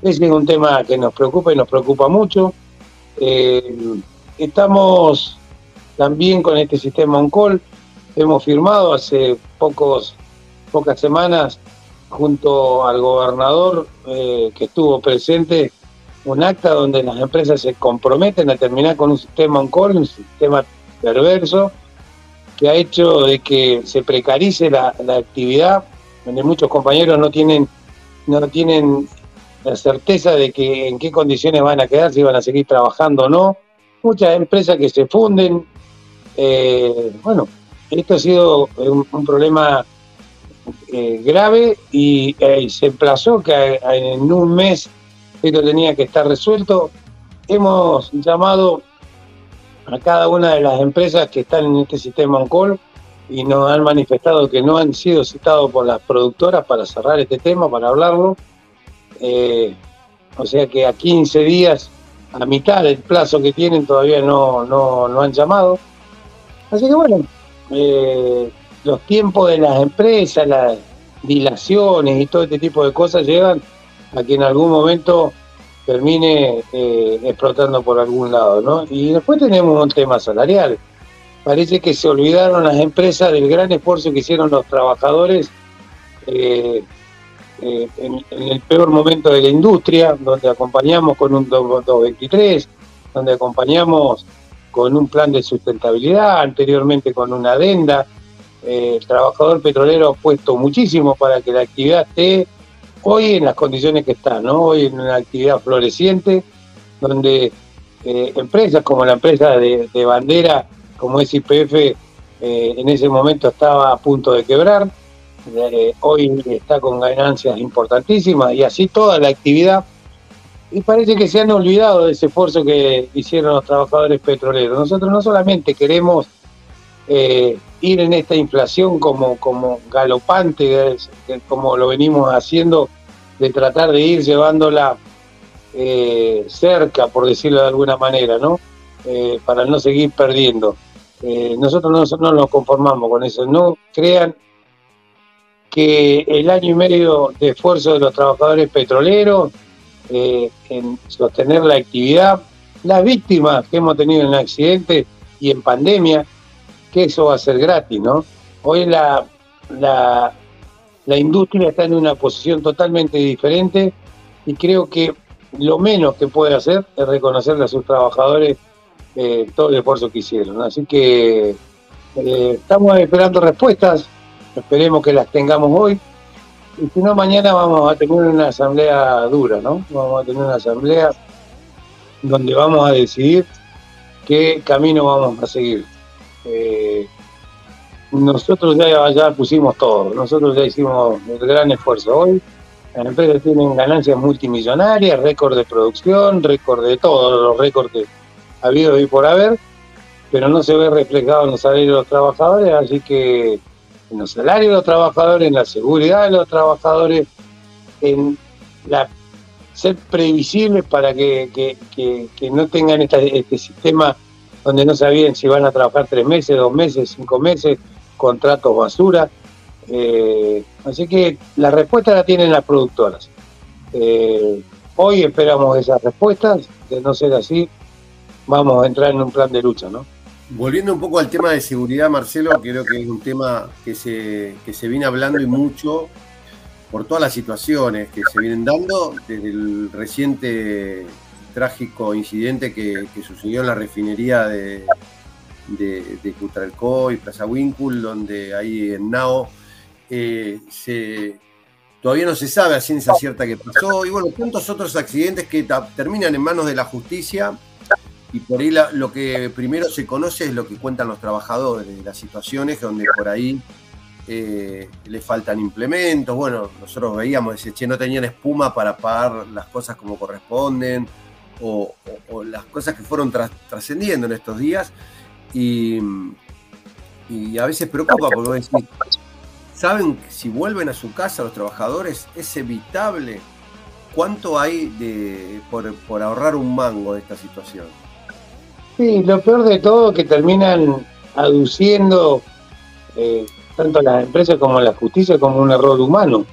ese es un tema que nos preocupa y nos preocupa mucho. Eh, estamos también con este sistema on-call. Hemos firmado hace pocos, pocas semanas junto al gobernador que estuvo presente un acta donde las empresas se comprometen a terminar con un sistema on-call, un sistema perverso, que ha hecho de que se precarice la, actividad, donde muchos compañeros no tienen, no tienen la certeza de que en qué condiciones van a quedar, si van a seguir trabajando o no. Muchas empresas que se funden. Eh, bueno, esto ha sido un, problema eh, grave y eh, se emplazó que en un mes esto tenía que estar resuelto. Hemos llamado a cada una de las empresas que están en este sistema on-call y nos han manifestado que no han sido citados por las productoras para cerrar este tema, para hablarlo. Eh, o sea que a 15 días, a mitad del plazo que tienen, todavía no, no, han llamado. Así que bueno, eh, los tiempos de las empresas, las dilaciones y todo este tipo de cosas llevan a que en algún momento termine eh, explotando por algún lado, ¿no? Y después tenemos un tema salarial. Parece que se olvidaron las empresas del gran esfuerzo que hicieron los trabajadores eh, eh, en, el peor momento de la industria, donde acompañamos con un 223, donde acompañamos con un plan de sustentabilidad, anteriormente con una adenda. el trabajador petrolero ha puesto muchísimo para que la actividad esté hoy en las condiciones que están, ¿no? Hoy en una actividad floreciente, donde eh, empresas como la empresa de, bandera, como es IPF, eh, en ese momento estaba a punto de quebrar, eh, hoy está con ganancias importantísimas y así toda la actividad. Y parece que se han olvidado de ese esfuerzo que hicieron los trabajadores petroleros. Nosotros no solamente queremos ir en esta inflación como, como galopante, como lo venimos haciendo, de tratar de ir llevándola eh, cerca, por decirlo de alguna manera, ¿no? Eh, para no seguir perdiendo. Eh, nosotros no, nos conformamos con eso. No crean que el año y medio de esfuerzo de los trabajadores petroleros en sostener la actividad, las víctimas que hemos tenido en accidentes y en pandemia, que eso va a ser gratis, ¿no? Hoy la, la, la industria está en una posición totalmente diferente y creo que lo menos que puede hacer es reconocerle a sus trabajadores eh, todo el esfuerzo que hicieron. Así que eh, estamos esperando respuestas, esperemos que las tengamos hoy. Y si no, mañana vamos a tener una asamblea dura, ¿no? Vamos a tener una asamblea donde vamos a decidir qué camino vamos a seguir. Eh, nosotros ya, pusimos todo, nosotros ya hicimos el gran esfuerzo. Hoy las empresas tienen ganancias multimillonarias, récord de producción, récord de todos los récords que ha habido y por haber, pero no se ve reflejado en los salarios de los trabajadores, así que en los salarios de los trabajadores, en la seguridad de los trabajadores, en la ser previsibles para que, no tengan este sistema donde no sabían si van a trabajar tres meses, dos meses, cinco meses, contratos basura. Eh, así que la respuesta la tienen las productoras. Eh, hoy esperamos esas respuestas, de no ser así, vamos a entrar en un plan de lucha, ¿no? Volviendo un poco al tema de seguridad, Marcelo, creo que es un tema que se, que se viene hablando y mucho por todas las situaciones que se vienen dando, desde el reciente trágico incidente que, sucedió en la refinería de, de, de Cutralcó y Plaza Winkle, donde ahí en Nao eh, se, todavía no se sabe a ciencia cierta qué pasó, y bueno, tantos otros accidentes que terminan en manos de la justicia, y por ahí lo que primero se conoce es lo que cuentan los trabajadores, las situaciones donde por ahí eh, le faltan implementos, bueno, nosotros veíamos, ese che, no tenían espuma para pagar las cosas como corresponden, o, las cosas que fueron trascendiendo en estos días. Y, a veces preocupa porque saben que si vuelven a su casa los trabajadores, es evitable. ¿Cuánto hay de, por, ahorrar un mango de esta situación? Sí, lo peor de todo que terminan aduciendo eh, tanto las empresas como la justicia como un error humano.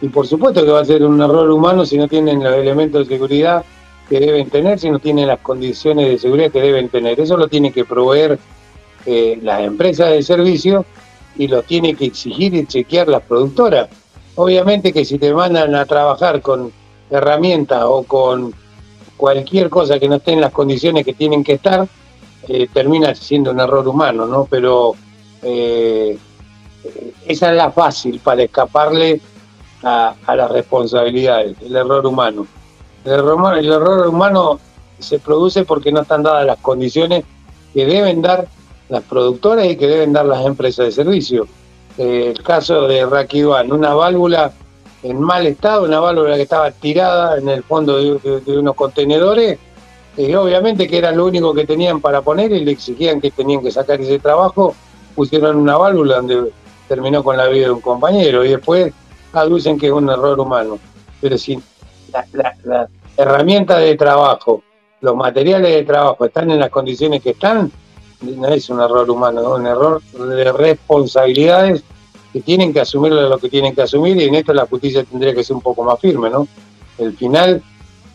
Y por supuesto que va a ser un error humano si no tienen los elementos de seguridad que deben tener, si no tienen las condiciones de seguridad que deben tener. Eso lo tiene que proveer eh, las empresas de servicio y lo tiene que exigir y chequear las productoras. Obviamente que si te mandan a trabajar con herramientas o con cualquier cosa que no esté en las condiciones que tienen que estar, eh, termina siendo un error humano, ¿no? Pero eh, esa es la fácil para escaparle a, las responsabilidades, el error humano. El error, humano se produce porque no están dadas las condiciones que deben dar las productoras y que deben dar las empresas de servicio. El caso de Raquiduan, una válvula en mal estado, una válvula que estaba tirada en el fondo de, unos contenedores, y obviamente que era lo único que tenían para poner y le exigían que tenían que sacar ese trabajo, pusieron una válvula donde terminó con la vida de un compañero y después aducen que es un error humano. Pero si la, la herramienta de trabajo, los materiales de trabajo están en las condiciones que están, no es un error humano, es un error de responsabilidades que tienen que asumir lo que tienen que asumir y en esto la justicia tendría que ser un poco más firme, ¿no? El final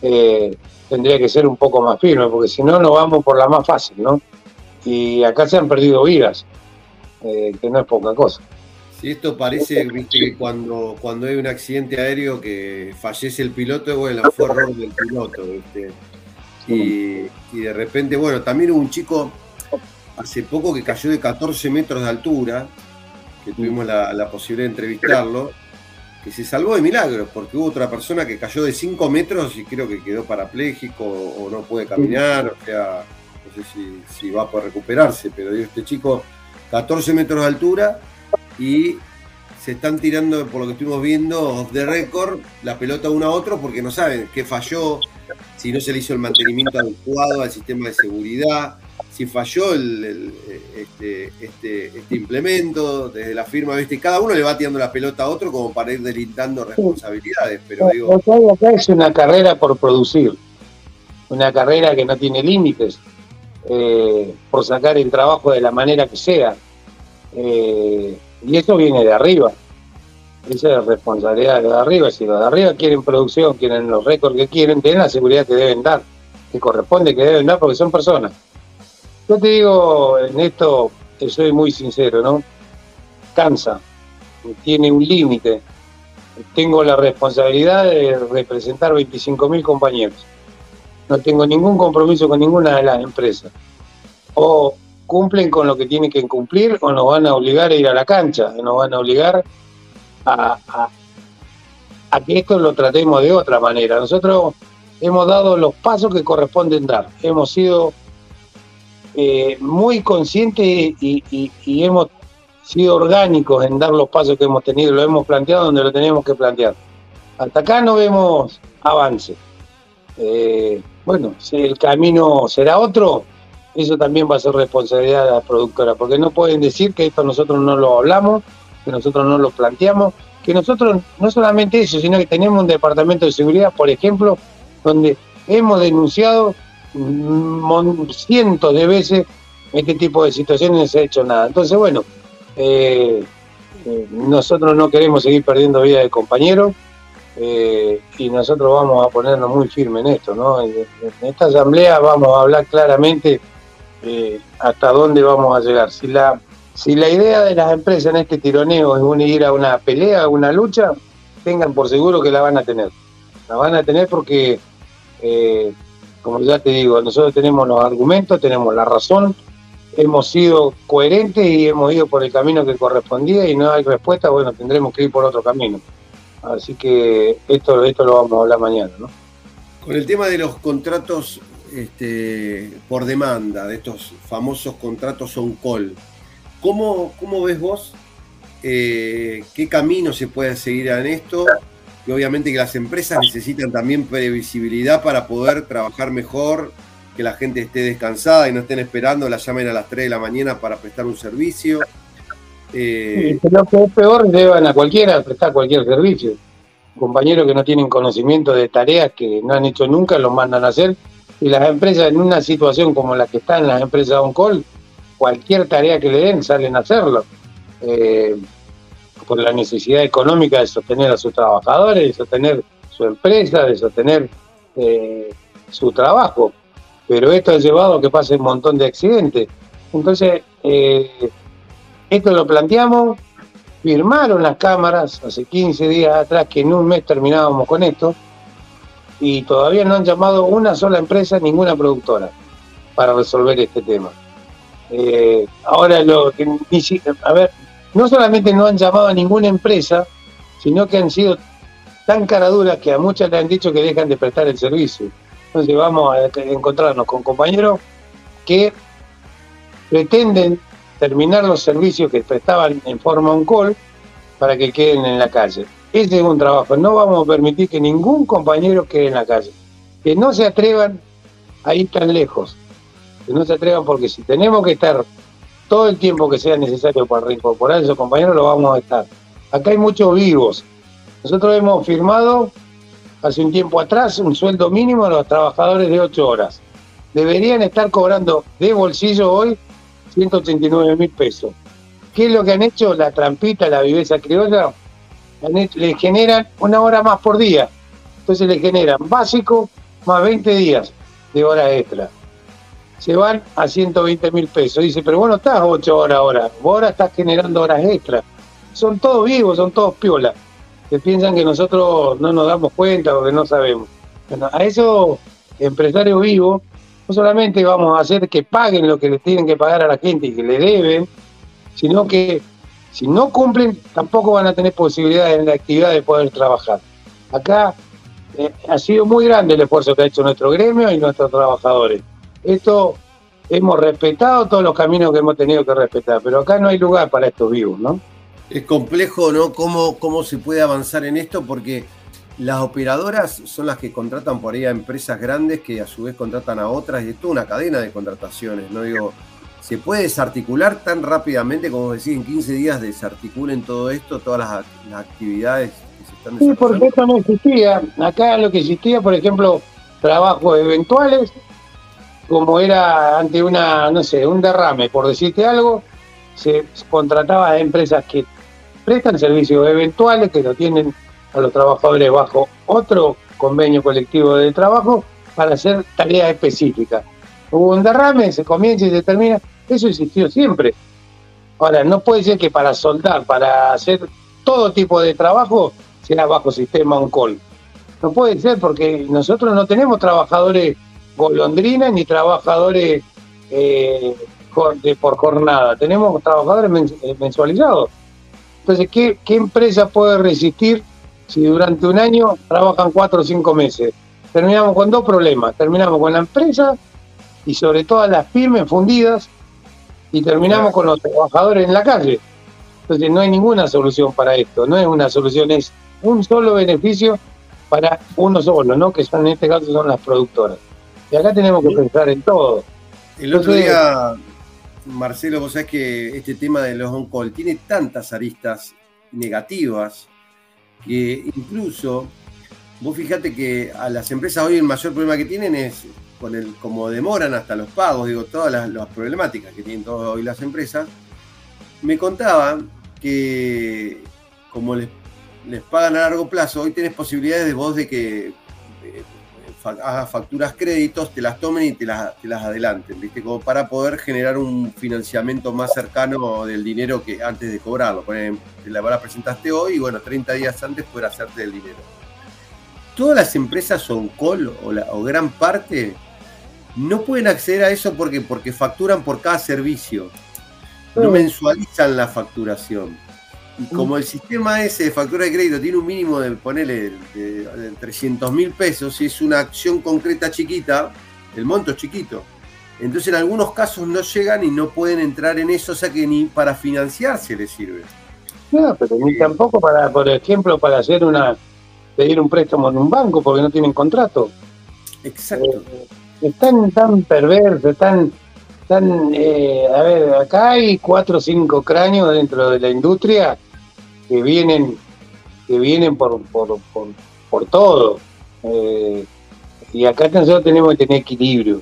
eh, tendría que ser un poco más firme, porque si no, nos vamos por la más fácil, ¿no? Y acá se han perdido vidas, eh, que no es poca cosa. Esto parece, que cuando, cuando hay un accidente aéreo que fallece el piloto, bueno, fue error del piloto, ¿viste? Y, y de repente, bueno, también hubo un chico hace poco que cayó de 14 metros de altura, que tuvimos la, posibilidad de entrevistarlo, que se salvó de milagros, porque hubo otra persona que cayó de 5 metros y creo que quedó parapléjico o no puede caminar, o sea, no sé si, va a poder recuperarse, pero este chico, 14 metros de altura y se están tirando, por lo que estuvimos viendo, de récord, la pelota uno a otro porque no saben qué falló, si no se le hizo el mantenimiento adecuado al sistema de seguridad, si falló el, este, este, este, implemento desde la firma, ¿viste? cada uno le va tirando la pelota a otro como para ir delintando responsabilidades. Pero digo... acá es una carrera por producir, una carrera que no tiene límites, eh, por sacar el trabajo de la manera que sea. Eh, y eso viene de arriba. Esa es responsabilidad de arriba. Si los de arriba quieren producción, quieren los récords que quieren, tienen la seguridad que deben dar, que corresponde que deben dar porque son personas. Yo te digo, en esto te soy muy sincero, ¿no? Cansa, tiene un límite. Tengo la responsabilidad de representar 25.000 compañeros. No tengo ningún compromiso con ninguna de las empresas. O cumplen con lo que tienen que cumplir o nos van a obligar a ir a la cancha, nos van a obligar a, que esto lo tratemos de otra manera. Nosotros hemos dado los pasos que corresponden dar. Hemos sido eh, muy conscientes y, hemos sido orgánicos en dar los pasos que hemos tenido, lo hemos planteado donde lo tenemos que plantear. Hasta acá no vemos avance. Eh, bueno, si el camino será otro, eso también va a ser responsabilidad de la productora, porque no pueden decir que esto nosotros no lo hablamos, que nosotros no lo planteamos, que nosotros no solamente eso, sino que tenemos un departamento de seguridad, por ejemplo, donde hemos denunciado cientos de veces este tipo de situaciones no se ha hecho nada. Entonces, bueno, eh, eh, nosotros no queremos seguir perdiendo vida de compañeros eh, y nosotros vamos a ponernos muy firmes en esto. ¿no? En, esta asamblea vamos a hablar claramente hasta dónde vamos a llegar. Si la, si la idea de las empresas en este tironeo es unir a una pelea, a una lucha, tengan por seguro que la van a tener. La van a tener porque como ya te digo, nosotros tenemos los argumentos, tenemos la razón, hemos sido coherentes y hemos ido por el camino que correspondía y no hay respuesta, bueno, tendremos que ir por otro camino. Así que esto, esto lo vamos a hablar mañana, ¿no? Con el tema de los contratos este, por demanda, de estos famosos contratos on call, ¿cómo, cómo ves vos eh, qué camino se puede seguir en esto? y obviamente que las empresas necesitan también previsibilidad para poder trabajar mejor, que la gente esté descansada y no estén esperando, la llamen a las 3 de la mañana para prestar un servicio. Eh... lo que es peor, deban a cualquiera prestar cualquier servicio. Compañeros que no tienen conocimiento de tareas que no han hecho nunca, los mandan a hacer. Y las empresas, en una situación como la que están las empresas on call, cualquier tarea que le den, salen a hacerlo. Eh, por la necesidad económica de sostener a sus trabajadores, de sostener su empresa, de sostener eh, su trabajo. Pero esto ha llevado a que pase un montón de accidentes. Entonces, eh, esto lo planteamos, firmaron las cámaras hace 15 días atrás que en un mes terminábamos con esto y todavía no han llamado una sola empresa, ninguna productora para resolver este tema. Eh, ahora lo que a ver, no solamente no han llamado a ninguna empresa, sino que han sido tan caraduras que a muchas le han dicho que dejan de prestar el servicio. Entonces vamos a encontrarnos con compañeros que pretenden terminar los servicios que prestaban en forma on-call para que queden en la calle. Ese es un trabajo. No vamos a permitir que ningún compañero quede en la calle. Que no se atrevan a ir tan lejos. Que no se atrevan porque si tenemos que estar todo el tiempo que sea necesario para reincorporar a esos compañeros, lo vamos a estar. Acá hay muchos vivos. Nosotros hemos firmado hace un tiempo atrás un sueldo mínimo a los trabajadores de 8 horas. Deberían estar cobrando de bolsillo hoy 189 mil pesos. ¿Qué es lo que han hecho? La trampita, la viveza criolla, le generan una hora más por día. Entonces le generan básico más 20 días de hora extra. Se van a 120 mil pesos. Dice, pero bueno, estás 8 horas ahora. Vos ahora estás generando horas extra. Son todos vivos, son todos piolas. Que piensan que nosotros no nos damos cuenta o que no sabemos. Bueno, a esos empresarios vivos no solamente vamos a hacer que paguen lo que les tienen que pagar a la gente y que le deben, sino que si no cumplen, tampoco van a tener posibilidades en la actividad de poder trabajar. Acá eh, ha sido muy grande el esfuerzo que ha hecho nuestro gremio y nuestros trabajadores. Esto hemos respetado todos los caminos que hemos tenido que respetar, pero acá no hay lugar para estos vivos, ¿no? Es complejo, ¿no? ¿Cómo, cómo se puede avanzar en esto? Porque las operadoras son las que contratan por ahí a empresas grandes que a su vez contratan a otras y es toda una cadena de contrataciones, ¿no? Digo, ¿se puede desarticular tan rápidamente como decís, en 15 días desarticulen todo esto, todas las, actividades que se están Sí, porque esto no existía. Acá lo que existía, por ejemplo, trabajos eventuales, como era ante una, no sé, un derrame, por decirte algo, se contrataba a empresas que prestan servicios eventuales, que lo tienen a los trabajadores bajo otro convenio colectivo de trabajo para hacer tareas específicas. Hubo un derrame, se comienza y se termina. Eso existió siempre. Ahora, no puede ser que para soldar, para hacer todo tipo de trabajo, sea bajo sistema on-call. No puede ser porque nosotros no tenemos trabajadores golondrinas ni trabajadores eh, por jornada. Tenemos trabajadores eh, mensualizados. Entonces, ¿qué, ¿qué empresa puede resistir si durante un año trabajan cuatro o cinco meses. Terminamos con dos problemas. Terminamos con la empresa y sobre todo las pymes fundidas y terminamos con los trabajadores en la calle. Entonces no hay ninguna solución para esto. No es una solución, es un solo beneficio para uno solo, ¿no? Que son en este caso son las productoras. Y acá tenemos que pensar en todo. El otro día, Marcelo, vos sabés que este tema de los on-call tiene tantas aristas negativas que incluso, vos fíjate que a las empresas hoy el mayor problema que tienen es con el, como demoran hasta los pagos, digo, todas las, problemáticas que tienen hoy las empresas, me contaban que como les, les pagan a largo plazo, hoy tenés posibilidades de vos de que hagas facturas créditos, te las tomen y te las, te las adelanten, ¿viste? Como para poder generar un financiamiento más cercano del dinero que antes de cobrarlo. Por ejemplo, la presentaste hoy y bueno, 30 días antes poder hacerte el dinero. Todas las empresas son call o, o gran parte no pueden acceder a eso porque, porque facturan por cada servicio. No mensualizan la facturación. Y como el sistema ese de factura de crédito tiene un mínimo de ponerle de, 300 mil pesos, si es una acción concreta chiquita, el monto es chiquito. Entonces en algunos casos no llegan y no pueden entrar en eso, o sea que ni para financiarse les sirve. No, pero ni tampoco para, por ejemplo, para hacer una, pedir un préstamo en un banco porque no tienen contrato. Exacto. Eh, están tan perversos, están tan, eh, a ver, acá hay cuatro o cinco cráneos dentro de la industria que vienen, que vienen por, por, por, todo. Eh, y acá nosotros tenemos que tener equilibrio.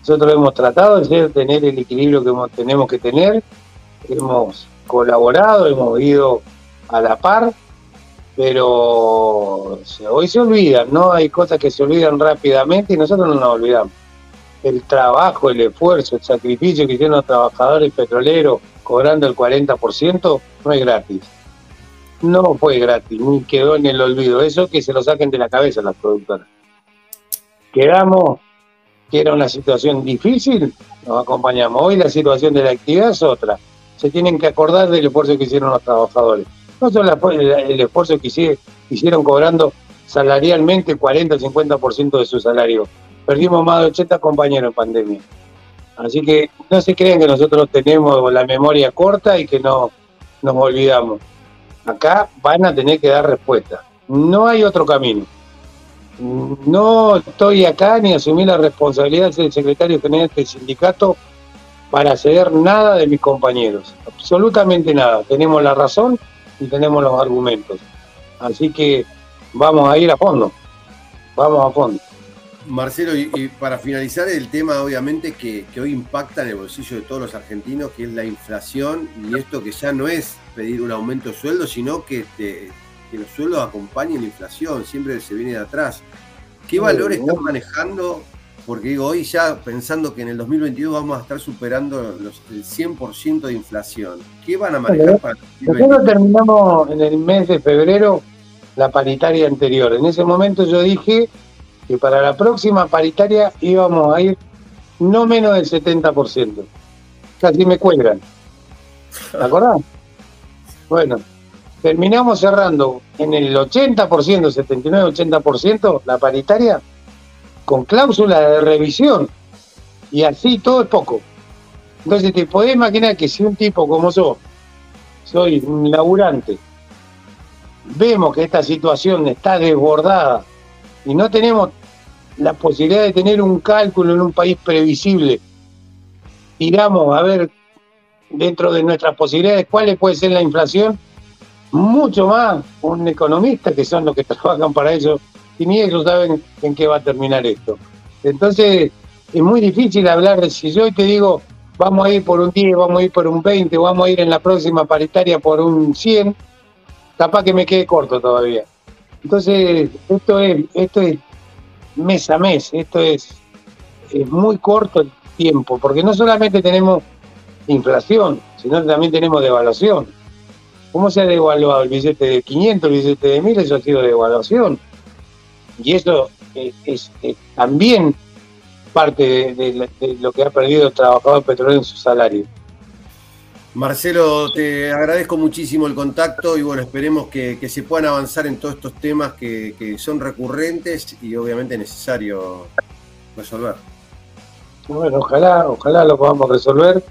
Nosotros hemos tratado de tener el equilibrio que tenemos que tener, hemos colaborado, hemos ido a la par, pero hoy se olvidan, ¿no? Hay cosas que se olvidan rápidamente y nosotros no nos olvidamos. El trabajo, el esfuerzo, el sacrificio que hicieron los trabajadores petroleros cobrando el 40% no es gratis no fue gratis, ni quedó en el olvido. Eso que se lo saquen de la cabeza las productoras. Quedamos que era una situación difícil nos acompañamos. Hoy la situación de la actividad es otra. Se tienen que acordar del esfuerzo que hicieron los trabajadores. No solo el esfuerzo que hicieron cobrando salarialmente 40-50% de su salario. Perdimos más de 80 compañeros en pandemia. Así que no se crean que nosotros tenemos la memoria corta y que no nos olvidamos. Acá van a tener que dar respuesta. No hay otro camino. No estoy acá ni asumí la responsabilidad de ser secretario general del sindicato para ceder nada de mis compañeros. Absolutamente nada. Tenemos la razón y tenemos los argumentos. Así que vamos a ir a fondo. Vamos a fondo. Marcelo, y, para finalizar el tema, obviamente, que, hoy impacta en el bolsillo de todos los argentinos, que es la inflación, y esto que ya no es pedir un aumento de sueldo, sino que, que los sueldos acompañen la inflación, siempre se viene de atrás. ¿Qué valores están manejando? Porque digo, hoy ya pensando que en el 2022 vamos a estar superando los, el 100% de inflación. ¿Qué van a manejar para el Nosotros terminamos en el mes de febrero la paritaria anterior. En ese momento yo dije que para la próxima paritaria íbamos a ir no menos del 70%. Casi me cuelgan. ¿Te acordás? Bueno, terminamos cerrando en el 80%, 79-80% la paritaria con cláusula de revisión. Y así todo es poco. Entonces te podés imaginar que si un tipo como yo, soy un laburante, vemos que esta situación está desbordada y no tenemos la posibilidad de tener un cálculo en un país previsible, tiramos a ver dentro de nuestras posibilidades cuál puede ser la inflación, mucho más un economista, que son los que trabajan para eso, ellos saben en qué va a terminar esto. Entonces, es muy difícil hablar de si yo te digo, vamos a ir por un 10, vamos a ir por un 20, vamos a ir en la próxima paritaria por un 100, capaz que me quede corto todavía. Entonces, esto es, esto es mes a mes, esto es, es muy corto el tiempo, porque no solamente tenemos inflación, sino también tenemos devaluación. ¿Cómo se ha devaluado el billete de 500, el billete de 1000? Eso ha sido devaluación. Y eso es, también parte de, lo que ha perdido el trabajador petrolero en su salario. Marcelo, te agradezco muchísimo el contacto y bueno, esperemos que, se puedan avanzar en todos estos temas que, son recurrentes y obviamente necesario resolver. Bueno, ojalá, ojalá lo podamos resolver.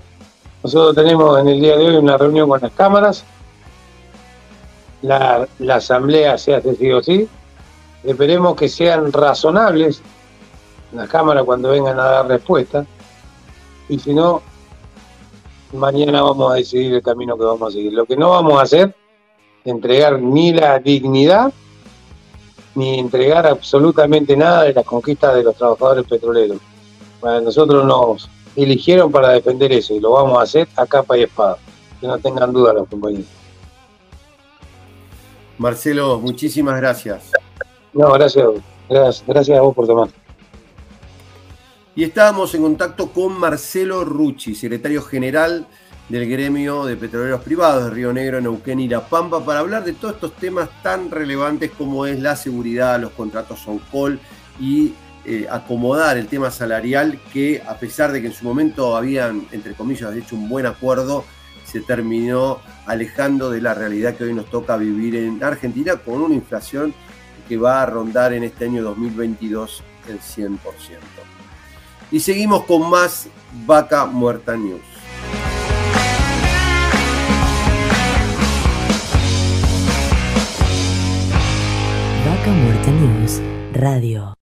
Nosotros tenemos en el día de hoy una reunión con las cámaras. La, la asamblea se hace sí o sí. Esperemos que sean razonables las cámaras cuando vengan a dar respuesta. Y si no, mañana vamos a decidir el camino que vamos a seguir. Lo que no vamos a hacer es entregar ni la dignidad ni entregar absolutamente nada de las conquistas de los trabajadores petroleros. Nosotros nos eligieron para defender eso y lo vamos a hacer a capa y espada. Que no tengan duda los compañeros. Marcelo, muchísimas gracias. No, gracias, gracias, a vos por tomar. Y estábamos en contacto con Marcelo Rucci, secretario general del gremio de petroleros privados de Río Negro, Neuquén y La Pampa, para hablar de todos estos temas tan relevantes como es la seguridad, los contratos on call y eh, acomodar el tema salarial que a pesar de que en su momento habían, entre comillas, hecho un buen acuerdo, se terminó alejando de la realidad que hoy nos toca vivir en Argentina con una inflación que va a rondar en este año 2022 el 100%. Y seguimos con más Vaca Muerta News. Vaca Muerta News Radio.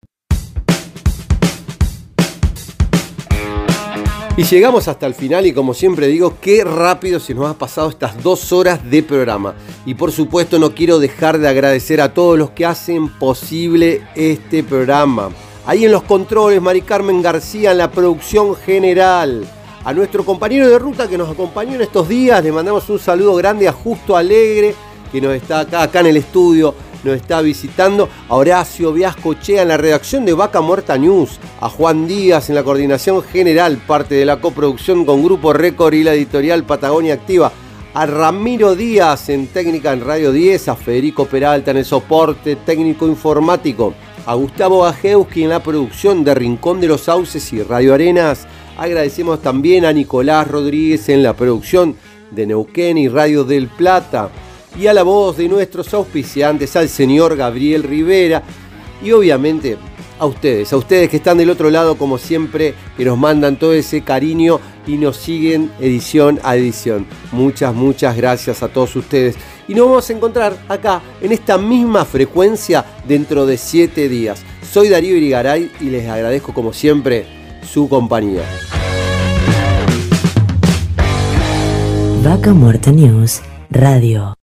Y llegamos hasta el final y como siempre digo, qué rápido se nos ha pasado estas dos horas de programa. Y por supuesto no quiero dejar de agradecer a todos los que hacen posible este programa. Ahí en los controles, Mari Carmen García en la producción general. A nuestro compañero de ruta que nos acompañó en estos días, le mandamos un saludo grande a Justo Alegre, que nos está acá, acá en el estudio, nos está visitando. A Horacio Chea en la redacción de Vaca Muerta News. A Juan Díaz en la coordinación general, parte de la coproducción con Grupo Récord y la editorial Patagonia Activa. A Ramiro Díaz en técnica en Radio 10. A Federico Peralta en el soporte técnico informático a Gustavo Ajewski en la producción de Rincón de los Sauces y Radio Arenas, Agradecemos también a Nicolás Rodríguez en la producción de Neuquén y Radio del Plata. Y a la voz de nuestros auspiciantes, al señor Gabriel Rivera. Y obviamente a ustedes, a ustedes que están del otro lado como siempre, que nos mandan todo ese cariño y nos siguen edición a edición. Muchas, muchas gracias a todos ustedes. Y nos vamos a encontrar acá, en esta misma frecuencia, dentro de siete días. Soy Darío Irigaray y les agradezco como siempre su compañía. Vaca Muerta News Radio.